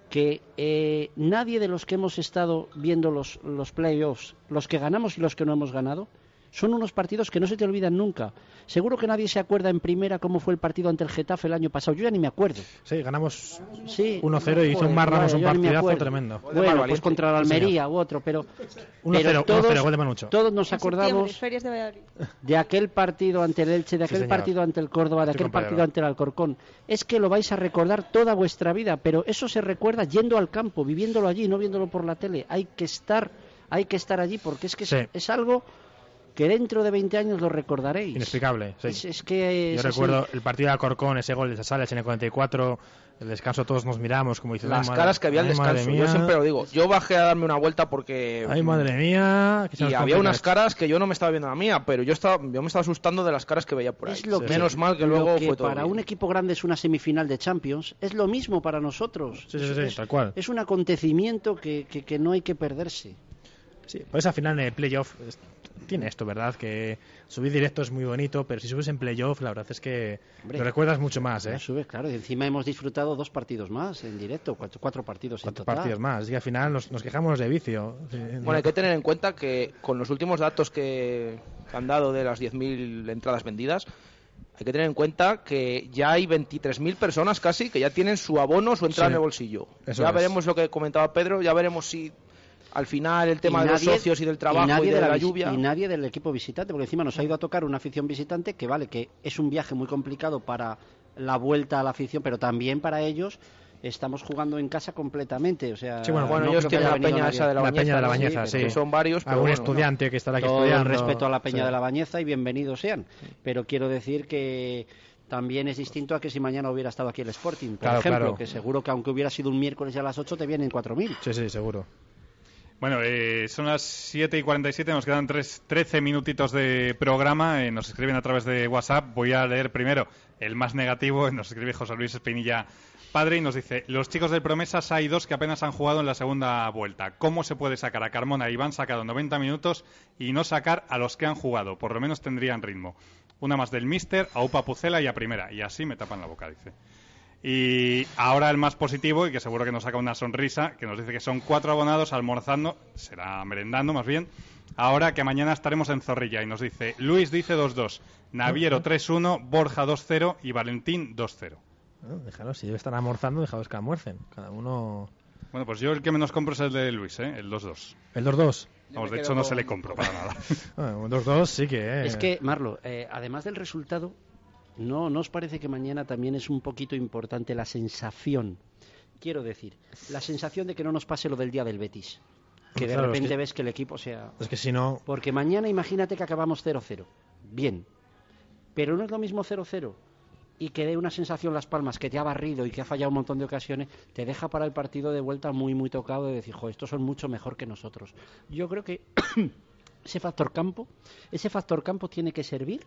Speaker 4: Que eh, nadie de los que hemos estado viendo los, los playoffs, los que ganamos y los que no hemos ganado, son unos partidos que no se te olvidan nunca. Seguro que nadie se acuerda en primera cómo fue el partido ante el Getafe el año pasado. Yo ya ni me acuerdo.
Speaker 1: Sí, ganamos
Speaker 4: Sí.
Speaker 1: 1-0 y hizo un Mar Ramos un partidazo tremendo.
Speaker 4: Bueno, pues contra la. Almería u otro, pero,
Speaker 1: 1-0,
Speaker 4: pero
Speaker 1: 1-0,
Speaker 4: todos,
Speaker 1: gol de Manucho.
Speaker 4: todos nos acordamos
Speaker 3: de
Speaker 4: aquel partido ante el Elche, de aquel partido ante el Córdoba, de aquel partido ante el Alcorcón. Es que lo vais a recordar toda vuestra vida, pero eso se recuerda yendo al campo, viviéndolo allí, no viéndolo por la tele. Hay que estar, hay que estar allí porque es que es, algo que dentro de 20 años lo recordaréis.
Speaker 1: Inexplicable, sí.
Speaker 4: Es, es que
Speaker 1: Yo
Speaker 4: así.
Speaker 1: recuerdo el partido de Alcorcón, ese gol de Sasales en el 44, el descanso todos nos miramos como diciendo...
Speaker 6: Las
Speaker 1: "Ay,
Speaker 6: caras que había al descanso.
Speaker 1: mía,
Speaker 6: Yo siempre lo digo. Yo bajé a darme una vuelta porque.
Speaker 1: Ay, madre mía.
Speaker 6: Y había unas
Speaker 1: esto".
Speaker 6: caras que yo no me estaba viendo la mía, pero yo estaba, yo me estaba asustando de las caras que veía por ahí.
Speaker 4: Es lo que-
Speaker 6: Menos mal que
Speaker 4: lo
Speaker 6: luego
Speaker 4: que
Speaker 6: fue todo
Speaker 4: para
Speaker 6: bien.
Speaker 4: un equipo grande es una semifinal de Champions, es lo mismo para nosotros.
Speaker 1: Sí, sí,
Speaker 4: Es-
Speaker 1: sí,
Speaker 4: es-
Speaker 1: tal cual.
Speaker 4: Es un acontecimiento que, que- que no hay que perderse.
Speaker 1: Sí, pues al final en el playoff tiene esto, ¿verdad? Que subir directo es muy bonito, pero si subes en playoff, la verdad es que
Speaker 4: Hombre,
Speaker 1: lo recuerdas mucho más, ¿eh?
Speaker 4: Subes, claro. Y encima hemos disfrutado dos partidos más en directo, cuatro, cuatro partidos en
Speaker 1: Cuatro
Speaker 4: total.
Speaker 1: partidos más. Y al final nos, nos quejamos de vicio.
Speaker 6: Bueno, hay que tener en cuenta que con los últimos datos que han dado de las 10.000 entradas vendidas, hay que tener en cuenta que ya hay 23.000 personas casi que ya tienen su abono, su entrada
Speaker 1: Sí,
Speaker 6: en el bolsillo. ya
Speaker 1: es.
Speaker 6: veremos lo que comentaba Pedro, ya veremos si al final el tema de los socios y del trabajo y,
Speaker 4: nadie
Speaker 6: de, la, lluvia.
Speaker 4: Y nadie del equipo visitante, porque encima nos ha ido a tocar una afición visitante que vale, que es un viaje muy complicado para la vuelta a la afición, pero también para ellos estamos jugando en casa completamente. O sea,
Speaker 1: Sí, bueno,
Speaker 6: Bueno,
Speaker 4: no
Speaker 6: ellos tienen la peña esa de la
Speaker 1: La
Speaker 6: bañeza,
Speaker 1: peña de la
Speaker 6: ¿no?
Speaker 1: Bañeza,
Speaker 6: que
Speaker 1: sí.
Speaker 6: son varios, pero
Speaker 1: Algún
Speaker 6: bueno,
Speaker 1: estudiante que estará aquí
Speaker 4: todo
Speaker 1: estudiando.
Speaker 4: el respeto a la Peña
Speaker 1: Sí.
Speaker 4: de la Bañeza y bienvenidos sean. Pero quiero decir que, también es distinto a que si mañana hubiera estado aquí el Sporting, por
Speaker 1: Claro,
Speaker 4: ejemplo,
Speaker 1: claro.
Speaker 4: que seguro que aunque hubiera sido un miércoles ya a las 8 te vienen 4.000.
Speaker 1: Sí, sí, seguro.
Speaker 2: Bueno, eh, son las 7 y 47, nos quedan tres, 13 minutitos de programa. eh, nos escriben a través de WhatsApp. Voy a leer primero el más negativo. Nos escribe José Luis Espinilla Padre y nos dice: Los chicos del Promesas hay dos que apenas han jugado en la segunda vuelta. ¿Cómo se puede sacar a Carmona y Iván sacado 90 minutos y no sacar a los que han jugado? Por lo menos tendrían ritmo. Una más del Mister, a Upa Pucela y a Primera. Y así me tapan la boca, dice. Y ahora el más positivo, y que seguro que nos saca una sonrisa, que nos dice que son cuatro abonados almorzando, será merendando más bien, ahora que mañana estaremos en Zorrilla. Y nos dice, Luis dice 2-2, Naviero 3-1, Borja 2-0 y Valentín 2-0.
Speaker 1: Bueno, déjalos, si están almorzando, déjalos que almuercen. Cada uno.
Speaker 2: Bueno, pues yo el que menos compro es el de Luis, ¿eh? el 2-2.
Speaker 1: El 2-2.
Speaker 2: Vamos, de hecho no
Speaker 5: con-
Speaker 2: se le compro para nada.
Speaker 1: Bueno, un 2-2 sí que. eh.
Speaker 4: Es que, Marlo, eh, además del resultado, ¿no, ¿no os parece que mañana también es un poquito importante la sensación? Quiero decir, la sensación de que no nos pase lo del día del Betis. Que de
Speaker 1: Claro, es
Speaker 4: repente
Speaker 1: que-
Speaker 4: ves que el equipo, sea...
Speaker 1: Es que si no.
Speaker 4: Porque mañana imagínate que acabamos 0-0. Bien. Pero no es lo mismo 0-0 y que dé una sensación Las Palmas que te ha barrido y que ha fallado un montón de ocasiones, te deja para el partido de vuelta muy, muy tocado de decir, jo, estos son mucho mejor que nosotros. Yo creo que ese factor campo, ese factor campo tiene que servir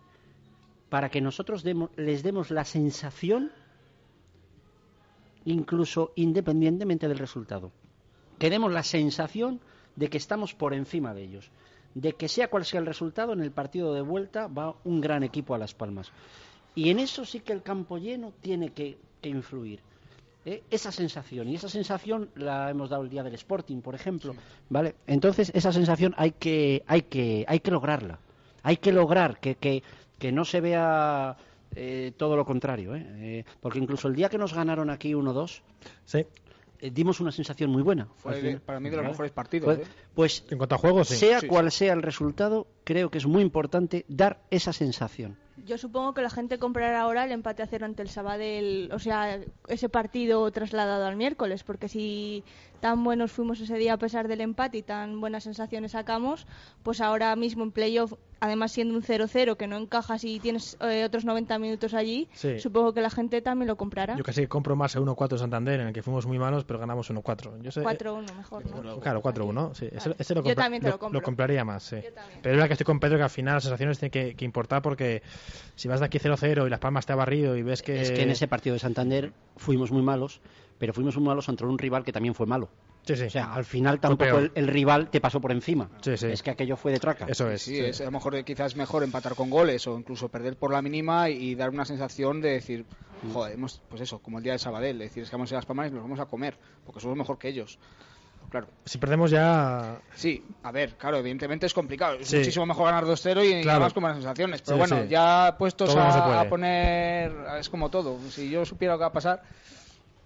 Speaker 4: para que nosotros demo- les demos la sensación, incluso independientemente del resultado, que demos la sensación de que estamos por encima de ellos, de que sea cual sea el resultado, en el partido de vuelta va un gran equipo a Las Palmas. Y en eso sí que el campo lleno tiene que, que influir. ¿eh? Esa sensación, y esa sensación la hemos dado el día del Sporting, por ejemplo, ¿vale? Entonces, esa sensación hay que, hay que, hay que lograrla. Hay que lograr que, que, que no se vea eh, todo lo contrario, ¿eh? Eh, porque incluso el día que nos ganaron aquí 1-2,
Speaker 1: Sí.
Speaker 4: eh, dimos una sensación muy buena.
Speaker 5: Fue de- para mí de los
Speaker 4: ¿Vale?
Speaker 5: mejores partidos.
Speaker 4: Pues,
Speaker 5: ¿eh?
Speaker 4: pues
Speaker 1: En cuanto a juegos, sí.
Speaker 4: sea
Speaker 5: Sí,
Speaker 4: cual sea el resultado, creo que es muy importante dar esa sensación.
Speaker 3: Yo supongo que la gente comprará ahora el empate a cero ante el Sabadell, o sea, ese partido trasladado al miércoles, porque si tan buenos fuimos ese día a pesar del empate y tan buenas sensaciones sacamos, pues ahora mismo en playoff, además siendo un 0-0 que no encajas y tienes eh, otros 90 minutos allí,
Speaker 1: Sí.
Speaker 3: supongo que la gente también lo comprará.
Speaker 1: Yo casi compro más el 1-4 Santander, en el que fuimos muy malos, pero ganamos 1-4. Yo sé-
Speaker 3: 4-1 mejor, ¿no?
Speaker 1: Claro, 4-1, sí. Ese, ese lo,
Speaker 3: Yo también te lo compro.
Speaker 1: compraría más, sí.
Speaker 3: Yo también.
Speaker 1: Pero es verdad que estoy con Pedro que al final las sensaciones tienen que, que importar porque si vas de aquí 0-0 y Las Palmas te ha barrido y ves que...
Speaker 4: Es que en ese partido de Santander fuimos muy malos, pero fuimos muy malos ante un rival que también fue malo.
Speaker 1: Sí, sí.
Speaker 4: O sea, al final tampoco el, el rival te pasó por encima.
Speaker 1: Sí, sí.
Speaker 4: Es que aquello fue de traca.
Speaker 1: Eso es.
Speaker 5: Sí,
Speaker 1: sí.
Speaker 5: es a lo mejor quizás mejor empatar con goles o incluso perder por la mínima y, y dar una sensación de decir, joder, hemos, pues eso, como el día de Sabadell, decir, es que vamos a ir a las palmas y nos vamos a comer, porque somos mejor que ellos. Claro,
Speaker 1: Si perdemos ya...
Speaker 5: sí, a ver, claro, evidentemente es complicado. Es
Speaker 1: Sí.
Speaker 5: muchísimo mejor ganar 2-0 y
Speaker 1: Claro.
Speaker 5: además con buenas sensaciones. Pero
Speaker 1: Sí,
Speaker 5: bueno,
Speaker 1: sí.
Speaker 5: ya puestos a, a poner. Es como todo. Si yo supiera lo que va a pasar.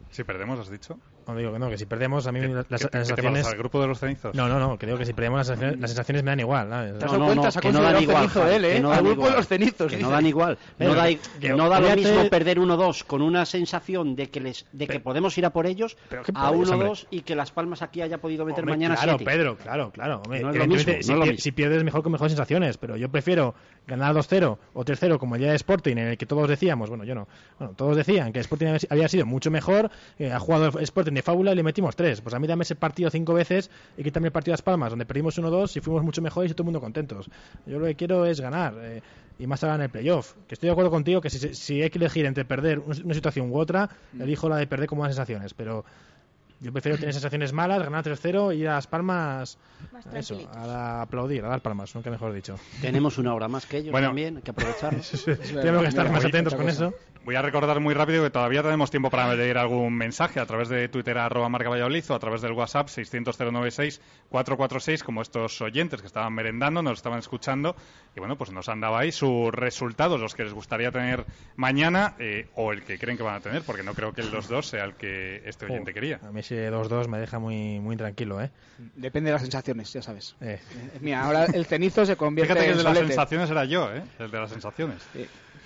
Speaker 2: Si perdemos, has dicho.
Speaker 1: No digo que no, que si perdemos a mí
Speaker 2: ¿Qué-
Speaker 1: las, las sensaciones...
Speaker 2: al grupo de los cenizos?
Speaker 1: No, no, no, creo que si perdemos las sensaciones, las sensaciones me dan igual. ¿sabes?
Speaker 5: ¿Te has
Speaker 4: No,
Speaker 5: dado
Speaker 4: no,
Speaker 5: cuenta?
Speaker 4: no, que no dan igual,
Speaker 5: cenizo él, ¿eh?
Speaker 4: que no
Speaker 5: Al
Speaker 4: dan
Speaker 5: grupo de
Speaker 4: igual,
Speaker 5: los cenizos,
Speaker 4: Que no dan igual. No da, no da lo mismo perder 1-2 con una sensación de que les de que
Speaker 1: Pero-
Speaker 4: podemos ir a por ellos
Speaker 1: pero ¿qué
Speaker 4: a
Speaker 1: podéis,
Speaker 4: 1-2 y que Las Palmas aquí haya podido meter
Speaker 1: Hombre,
Speaker 4: mañana
Speaker 1: claro,
Speaker 4: 7.
Speaker 1: Pedro, claro, claro. hombre,
Speaker 4: No es lo mismo,
Speaker 1: si,
Speaker 4: no es lo
Speaker 1: si pierdes mejor con mejores sensaciones, pero yo prefiero ganar 2-0 o 3-0 como el día de Sporting, en el que todos decíamos, bueno, yo no, bueno, todos decían que Sporting había- sido mucho mejor, eh, ha jugado el Sporting de fábula y le metimos 3. Pues a mí dame ese partido cinco veces y quítame el partido de Las Palmas, donde perdimos 1-2 y fuimos mucho mejores y todo el mundo contentos. Yo lo que quiero es ganar. eh, y más ahora en el playoff. Que estoy de acuerdo contigo que si, si hay que elegir entre perder una, una situación u otra, elijo la de perder con buenas sensaciones. Pero yo prefiero tener sensaciones malas, ganar 3-0 y ir a Las Palmas
Speaker 3: Más
Speaker 1: eso, a la- aplaudir, a dar palmas, nunca mejor dicho.
Speaker 4: Tenemos una hora más que ellos
Speaker 2: Bueno.
Speaker 4: también, hay que aprovecharlo.
Speaker 1: Tenemos que estar
Speaker 5: mira,
Speaker 1: más atentos con
Speaker 5: cosa.
Speaker 1: eso.
Speaker 2: Voy a recordar muy rápido que todavía tenemos tiempo para leer algún mensaje a través de Twitter arroba marca Valladolid o a través del WhatsApp 600-096-446 como estos oyentes que estaban merendando, nos estaban escuchando y bueno, pues nos han dado ahí sus resultados, los que les gustaría tener mañana eh, o el que creen que van a tener, porque no creo que el 2-2 sea el que este oyente
Speaker 1: Oh,
Speaker 2: quería.
Speaker 1: A mí ese 2-2 me deja muy, muy tranquilo, ¿eh?
Speaker 5: Depende de las sensaciones, ya sabes.
Speaker 1: Eh,
Speaker 5: Eh, Mira, ahora el cenizo se convierte
Speaker 2: Fíjate que el de las
Speaker 5: solete.
Speaker 2: sensaciones era yo, ¿eh? El de las sensaciones.
Speaker 5: Sí.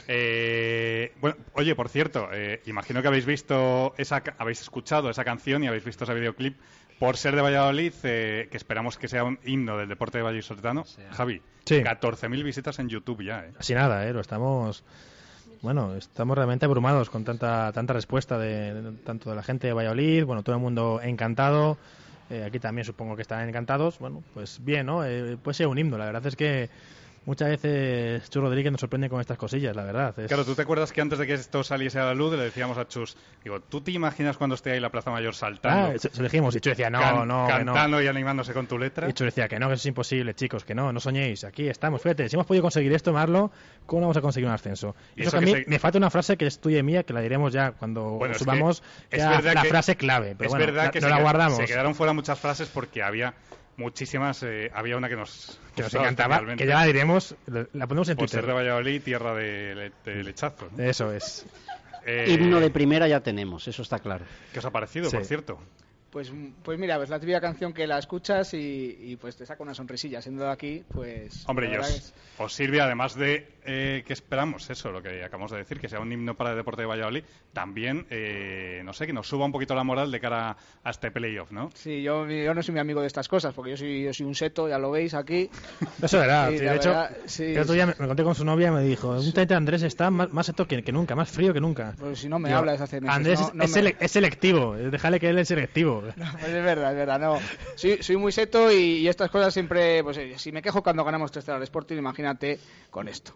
Speaker 2: Eh, bueno, oye, por cierto, eh, imagino que habéis visto esa, ca- habéis escuchado esa canción y habéis visto ese videoclip por ser de Valladolid, eh, que esperamos que sea un himno del deporte de vallisoletano. Javi,
Speaker 1: Sí.
Speaker 2: 14.000 visitas en YouTube ya, ¿eh?
Speaker 1: así nada, ¿eh? Lo estamos... bueno, estamos realmente abrumados con tanta tanta respuesta de, tanto de la gente de Valladolid, bueno, todo el mundo encantado. Eh, aquí también supongo que están encantados. Bueno, pues bien, ¿no? Eh, puede ser un himno. La verdad es que muchas veces Chus Rodríguez nos sorprende con estas cosillas, la verdad. Es-
Speaker 2: Claro, ¿tú te acuerdas que antes de que esto saliese a la luz le decíamos a Chus, digo, ¿tú te imaginas cuando esté ahí la Plaza Mayor saltando?
Speaker 1: Ah, se, se lo dijimos y Chus decía, no,
Speaker 2: can-
Speaker 1: no, que no.
Speaker 2: cantando y animándose con tu letra.
Speaker 1: Y Chus decía que no, que eso es imposible, chicos, que no, no soñéis. Aquí estamos, fíjate, si hemos podido conseguir esto, Marlo, ¿cómo vamos a conseguir un ascenso?
Speaker 2: Y
Speaker 1: eso
Speaker 2: eso
Speaker 1: que a mí
Speaker 2: se-
Speaker 1: me falta una frase que es tuya y mía, que la diremos ya cuando
Speaker 2: Bueno, es que
Speaker 1: subamos,
Speaker 2: es verdad
Speaker 1: la
Speaker 2: que-
Speaker 1: frase clave. Pero
Speaker 2: es
Speaker 1: bueno,
Speaker 2: verdad
Speaker 1: la-
Speaker 2: que
Speaker 1: no
Speaker 2: se,
Speaker 1: la guardamos.
Speaker 2: se quedaron fuera muchas frases porque había muchísimas, eh, había una que nos,
Speaker 1: que nos encantaba,
Speaker 2: especialmente,
Speaker 1: que ya la diremos, la ponemos en
Speaker 2: por ser
Speaker 1: Twitter.
Speaker 2: de Valladolid, tierra de, le- de lechazos. ¿no?
Speaker 1: Eso es.
Speaker 2: Eh,
Speaker 4: Himno de primera ya tenemos, eso está claro.
Speaker 2: ¿Qué os ha parecido,
Speaker 1: Sí.
Speaker 2: por cierto?
Speaker 5: Pues, pues mira, es la típica canción que la escuchas y, y, pues te saca una sonrisilla. Siendo de aquí, pues.
Speaker 2: Hombre,
Speaker 5: la
Speaker 2: y
Speaker 5: verdad
Speaker 2: os, os sirve, además de eh, que esperamos eso, lo que acabamos de decir, que sea un himno para el deporte de Valladolid, también, eh, no sé, que nos suba un poquito la moral de cara a este playoff, ¿no?
Speaker 5: Sí, yo, yo no soy muy amigo de estas cosas, porque yo soy, yo soy un seto, ya lo veis aquí.
Speaker 1: Eso era.
Speaker 5: Sí,
Speaker 1: sí,
Speaker 5: la
Speaker 1: de hecho,
Speaker 5: verdad, sí,
Speaker 1: el otro día me, me conté con su novia y me dijo, un tete Andrés está más, más seco que, que nunca, más frío que nunca.
Speaker 5: Pues si no me
Speaker 1: Digo,
Speaker 5: hablas hace meses.
Speaker 1: Andrés
Speaker 5: no-
Speaker 1: es,
Speaker 5: no
Speaker 1: es
Speaker 5: me-
Speaker 1: es selectivo, déjale que él es selectivo.
Speaker 5: Pues es verdad, es verdad, no. Soy, soy muy seto y, y estas cosas siempre, pues eh, si me quejo cuando ganamos 3 al Sporting, imagínate con esto.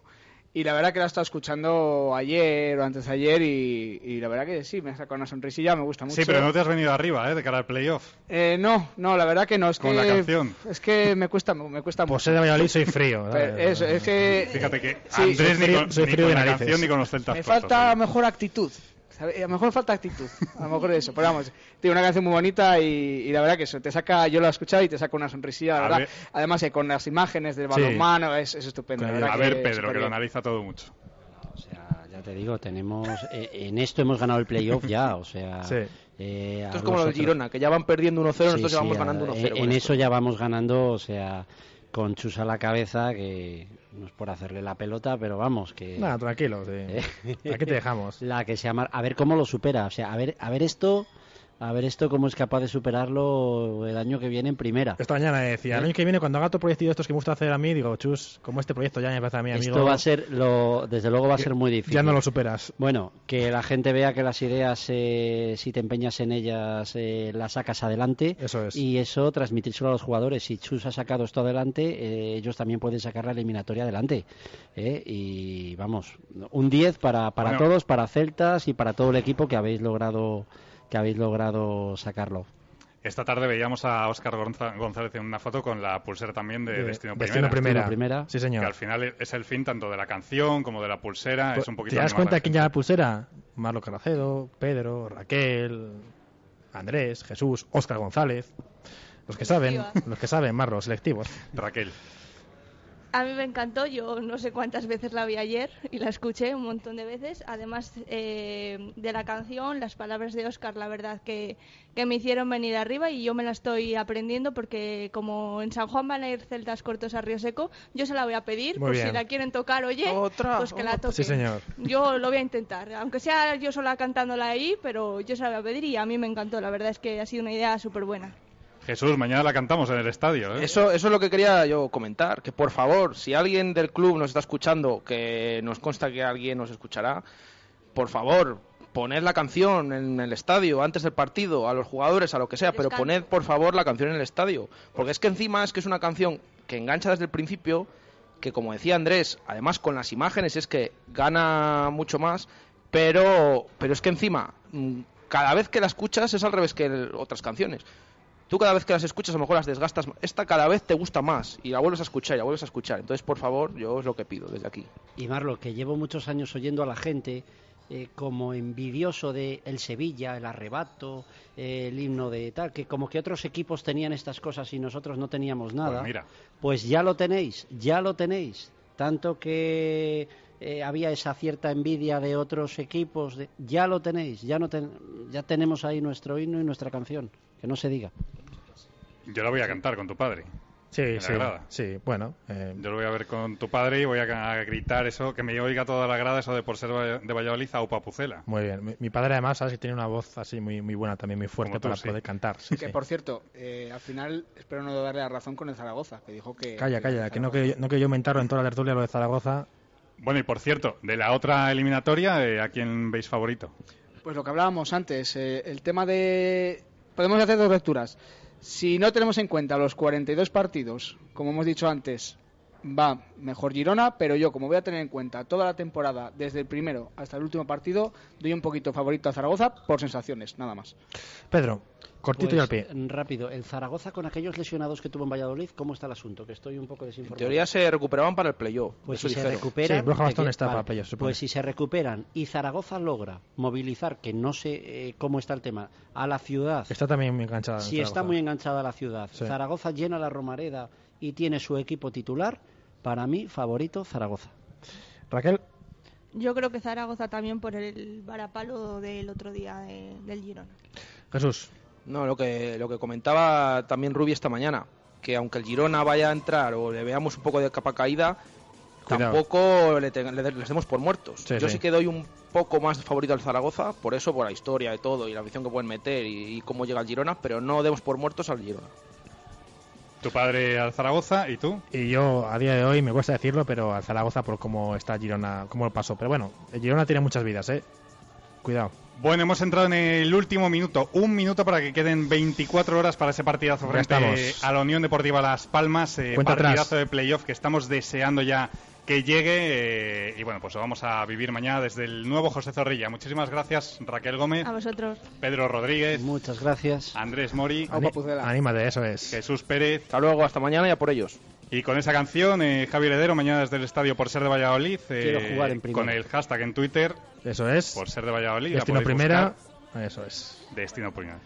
Speaker 5: Y la verdad que la he estado escuchando ayer o antes de ayer y, y la verdad que sí, me ha sacado una sonrisilla, me gusta mucho.
Speaker 2: Sí, pero no te has venido arriba, ¿eh? De cara al playoff.
Speaker 5: Eh, no, no, la verdad que no. Es
Speaker 2: Con
Speaker 5: que,
Speaker 2: la canción.
Speaker 5: Es que me cuesta, me cuesta
Speaker 1: Por
Speaker 5: mucho.
Speaker 1: ser de Valladolid soy frío.
Speaker 5: Pero
Speaker 1: ¿sabes?
Speaker 5: eso, es que
Speaker 2: Fíjate que
Speaker 5: Sí,
Speaker 2: Andrés
Speaker 1: soy
Speaker 2: ni
Speaker 1: frío-
Speaker 2: con,
Speaker 1: soy
Speaker 2: ni con
Speaker 1: de
Speaker 2: la
Speaker 1: narices.
Speaker 2: canción ni con los celtas
Speaker 5: me falta
Speaker 2: ¿eh?
Speaker 5: mejor actitud. ¿Sabe? A lo mejor me falta actitud. A lo mejor eso. Pero vamos, tiene una canción muy bonita y, y la verdad que eso, te saca, yo lo he escuchado y te saca una sonrisilla, la
Speaker 2: A
Speaker 5: verdad.
Speaker 2: ver.
Speaker 5: Además, eh, con las imágenes del
Speaker 1: Sí.
Speaker 5: balonmano es, es estupendo. la verdad
Speaker 2: A
Speaker 5: que
Speaker 2: ver, Pedro, que lo analiza todo mucho.
Speaker 4: O sea, ya te digo, tenemos. eh, en esto hemos ganado el playoff ya, o sea.
Speaker 1: Sí.
Speaker 4: eh,
Speaker 6: Esto es como lo de Girona, que ya van perdiendo 1-0,
Speaker 4: Sí,
Speaker 6: nosotros ya
Speaker 4: sí,
Speaker 6: vamos
Speaker 4: a-
Speaker 6: ganando 1-0.
Speaker 4: En,
Speaker 6: con
Speaker 4: en
Speaker 6: esto.
Speaker 4: eso ya vamos ganando, o sea, con Chus a la cabeza, que no es por hacerle la pelota, pero vamos, que.
Speaker 1: Nada, tranquilo, sí. Aquí te dejamos.
Speaker 4: La que se llama. A ver cómo lo supera, o sea, a ver, a ver esto. A ver esto cómo es capaz de superarlo el año que viene en primera.
Speaker 1: Esta mañana decía, el año que viene cuando haga otro proyecto de estos que me gusta hacer a mí, digo, chus, como este proyecto ya me parece a mí, amigo,
Speaker 4: Esto va a ser, lo, desde luego va a ser muy difícil.
Speaker 1: ya no lo superas.
Speaker 4: Bueno, que la gente vea que las ideas, eh, si te empeñas en ellas, eh, las sacas adelante.
Speaker 1: Eso es.
Speaker 4: Y eso transmitírselo a los jugadores. Si Chus ha sacado esto adelante, eh, ellos también pueden sacar la eliminatoria adelante. ¿eh? Y vamos, un 10 para, para
Speaker 2: Bueno.
Speaker 4: todos, para Celtas y para todo el equipo que habéis logrado que habéis logrado sacarlo.
Speaker 2: Esta tarde veíamos a Óscar González en una foto con la pulsera también de,
Speaker 1: De-
Speaker 2: Destino,
Speaker 1: Destino
Speaker 2: Primera.
Speaker 1: Primera.
Speaker 4: Destino Primera.
Speaker 1: Sí,
Speaker 2: Que
Speaker 1: señor.
Speaker 2: al final es el fin tanto de la canción como de la pulsera.
Speaker 1: Pues,
Speaker 2: es un poquito
Speaker 1: ¿Te das cuenta quién lleva la pulsera? Marlo Carracedo, Pedro, Raquel, Andrés, Jesús, Óscar González. Los que saben, los que saben, Marlo, selectivos.
Speaker 2: Raquel.
Speaker 3: A mí me encantó, yo no sé cuántas veces la vi ayer y la escuché un montón de veces. Además eh, de la canción, las palabras de Oscar, la verdad que, que me hicieron venir arriba y yo me la estoy aprendiendo porque como en San Juan van a ir celtas cortos a Río Seco, yo se la voy a pedir
Speaker 1: Muy
Speaker 3: por
Speaker 1: bien.
Speaker 3: si la quieren tocar, oye,
Speaker 6: Otra,
Speaker 3: pues que la toquen.
Speaker 1: Sí, señor.
Speaker 3: Yo lo voy a intentar, aunque sea yo sola cantándola ahí, pero yo se la voy a pedir y a mí me encantó, la verdad es que ha sido una idea súper buena.
Speaker 2: Jesús, mañana la cantamos en el estadio. ¿eh?
Speaker 6: Eso, eso es lo que quería yo comentar, que por favor, si alguien del club nos está escuchando, que nos consta que alguien nos escuchará, por favor, poned la canción en el estadio antes del partido, a los jugadores, a lo que sea, pero poned por favor la canción en el estadio, porque es que encima es que es una canción que engancha desde el principio, que como decía Andrés, además con las imágenes es que gana mucho más, pero, pero es que encima, mm, cada vez que la escuchas es al revés que el- otras canciones. Tú cada vez que las escuchas a lo mejor las desgastas. Esta cada vez te gusta más y la vuelves a escuchar y la vuelves a escuchar. Entonces, por favor, yo es lo que pido desde aquí.
Speaker 4: Y Marlo, que llevo muchos años oyendo a la gente eh, como envidioso de el Sevilla, el arrebato, eh, el himno de tal, que como que otros equipos tenían estas cosas y nosotros no teníamos nada.
Speaker 2: Pues mira.
Speaker 4: Pues ya lo tenéis, ya lo tenéis. Tanto que eh, había esa cierta envidia de otros equipos, de- ya lo tenéis, ya, no ten- ya tenemos ahí nuestro himno y nuestra canción, que no se diga.
Speaker 2: Yo la voy a cantar con tu padre.
Speaker 1: Sí, sí,
Speaker 2: agrada.
Speaker 1: sí. Bueno, eh,
Speaker 2: Yo lo voy a ver con tu padre y voy a, a gritar eso, que me oiga toda la grada, eso de por ser de Valladolid a Upa Pucela.
Speaker 1: muy bien. Mi, mi padre además, sabes que tiene una voz así muy, muy buena, también muy fuerte
Speaker 2: tú,
Speaker 1: para
Speaker 2: sí.
Speaker 1: poder cantar. sí,
Speaker 5: Que
Speaker 1: sí.
Speaker 5: por cierto, eh, al final espero no darle la razón con el Zaragoza, que dijo que.
Speaker 1: Calla, calla, que no que no que yo en toda la tertulia lo de Zaragoza.
Speaker 2: Bueno, y por cierto, de la otra eliminatoria, eh, ¿a quién veis favorito?
Speaker 5: Pues lo que hablábamos antes, eh, el tema de... Podemos hacer dos lecturas. Si no tenemos en cuenta los 42 partidos, como hemos dicho antes, va mejor Girona, pero yo, como voy a tener en cuenta toda la temporada, desde el primero hasta el último partido, doy un poquito favorito a Zaragoza por sensaciones, nada más.
Speaker 1: Pedro, cortito y al
Speaker 4: Pues,
Speaker 1: pie.
Speaker 4: Rápido, el Zaragoza con aquellos lesionados que tuvo en Valladolid, ¿cómo está el asunto? Que estoy un poco
Speaker 6: En
Speaker 4: desinformado.
Speaker 6: teoría se recuperaban para el playoff.
Speaker 4: Pues si se
Speaker 6: dijeron.
Speaker 4: recuperan.
Speaker 1: Sí, Borja Bastón
Speaker 4: que-
Speaker 1: está para playoff, se supone.
Speaker 4: Pues si se recuperan y Zaragoza logra movilizar, que no sé eh, cómo está el tema, a la ciudad.
Speaker 1: Está también muy enganchada. en
Speaker 4: si está
Speaker 1: Zaragoza.
Speaker 4: muy enganchada a la ciudad,
Speaker 1: Sí.
Speaker 4: Zaragoza llena la Romareda y tiene su equipo titular, para mí, favorito Zaragoza.
Speaker 1: Raquel,
Speaker 3: Yo creo que Zaragoza también por el varapalo del otro día de- del Girona.
Speaker 1: Jesús.
Speaker 6: No, lo que, lo que comentaba también Rubi esta mañana, que aunque el Girona vaya a entrar o le veamos un poco de capa caída,
Speaker 1: Cuidado.
Speaker 6: tampoco le, te- le- les demos por muertos.
Speaker 1: Sí,
Speaker 6: Yo
Speaker 1: sí.
Speaker 6: sí. que doy un poco más favorito al Zaragoza, por eso, por la historia de todo y la afición que pueden meter y, y cómo llega el Girona, pero no demos por muertos al Girona.
Speaker 2: Tu padre al Zaragoza y tú.
Speaker 1: Y yo, a día de hoy, me cuesta decirlo, pero al Zaragoza por cómo está Girona, cómo lo pasó. Pero bueno, el Girona tiene muchas vidas, ¿eh? Cuidado.
Speaker 2: Bueno, hemos entrado en el último minuto. Un minuto para que queden 24 horas para ese partidazo frente
Speaker 1: estamos.
Speaker 2: a la Unión Deportiva Las Palmas. eh,
Speaker 1: Cuenta atrás.
Speaker 2: partidazo de playoff que estamos deseando ya que llegue. eh, y bueno, pues lo vamos a vivir mañana desde el nuevo José Zorrilla. Muchísimas gracias, Raquel Gómez,
Speaker 3: A vosotros.
Speaker 2: Pedro Rodríguez,
Speaker 4: Muchas gracias.
Speaker 2: Andrés Mori,
Speaker 5: Aupa Pucela.
Speaker 1: Anímate, eso es.
Speaker 2: Jesús Pérez.
Speaker 6: Hasta luego, hasta mañana y a por ellos.
Speaker 2: Y con esa canción, eh, Javier Heredero, mañana desde el estadio por ser de Valladolid. eh,
Speaker 4: Quiero jugar en primera.
Speaker 2: Con el hashtag en Twitter,
Speaker 1: Eso es.
Speaker 2: por ser de Valladolid. la
Speaker 1: Destino primera.
Speaker 2: buscar.
Speaker 1: Eso es.
Speaker 2: Destino Primera.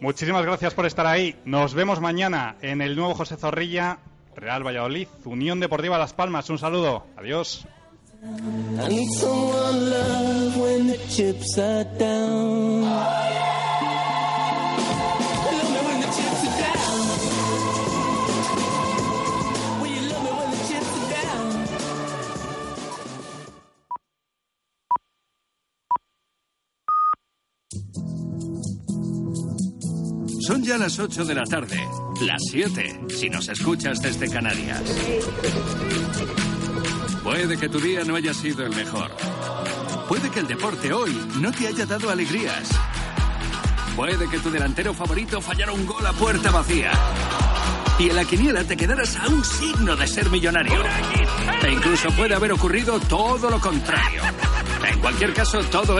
Speaker 2: Muchísimas gracias por estar ahí. Nos vemos mañana en el nuevo José Zorrilla, Real Valladolid, Unión Deportiva Las Palmas. Un saludo. Adiós.
Speaker 7: I need someone love when the chips are down. Love
Speaker 8: Son ya las 8 de la tarde, las 7 si nos escuchas desde Canarias. Puede que tu día no haya sido el mejor. Puede que el deporte hoy no te haya dado alegrías. Puede que tu delantero favorito fallara un gol a puerta vacía. Y en la quiniela te quedaras a un signo de ser millonario. E incluso puede haber ocurrido todo lo contrario. En cualquier caso, todo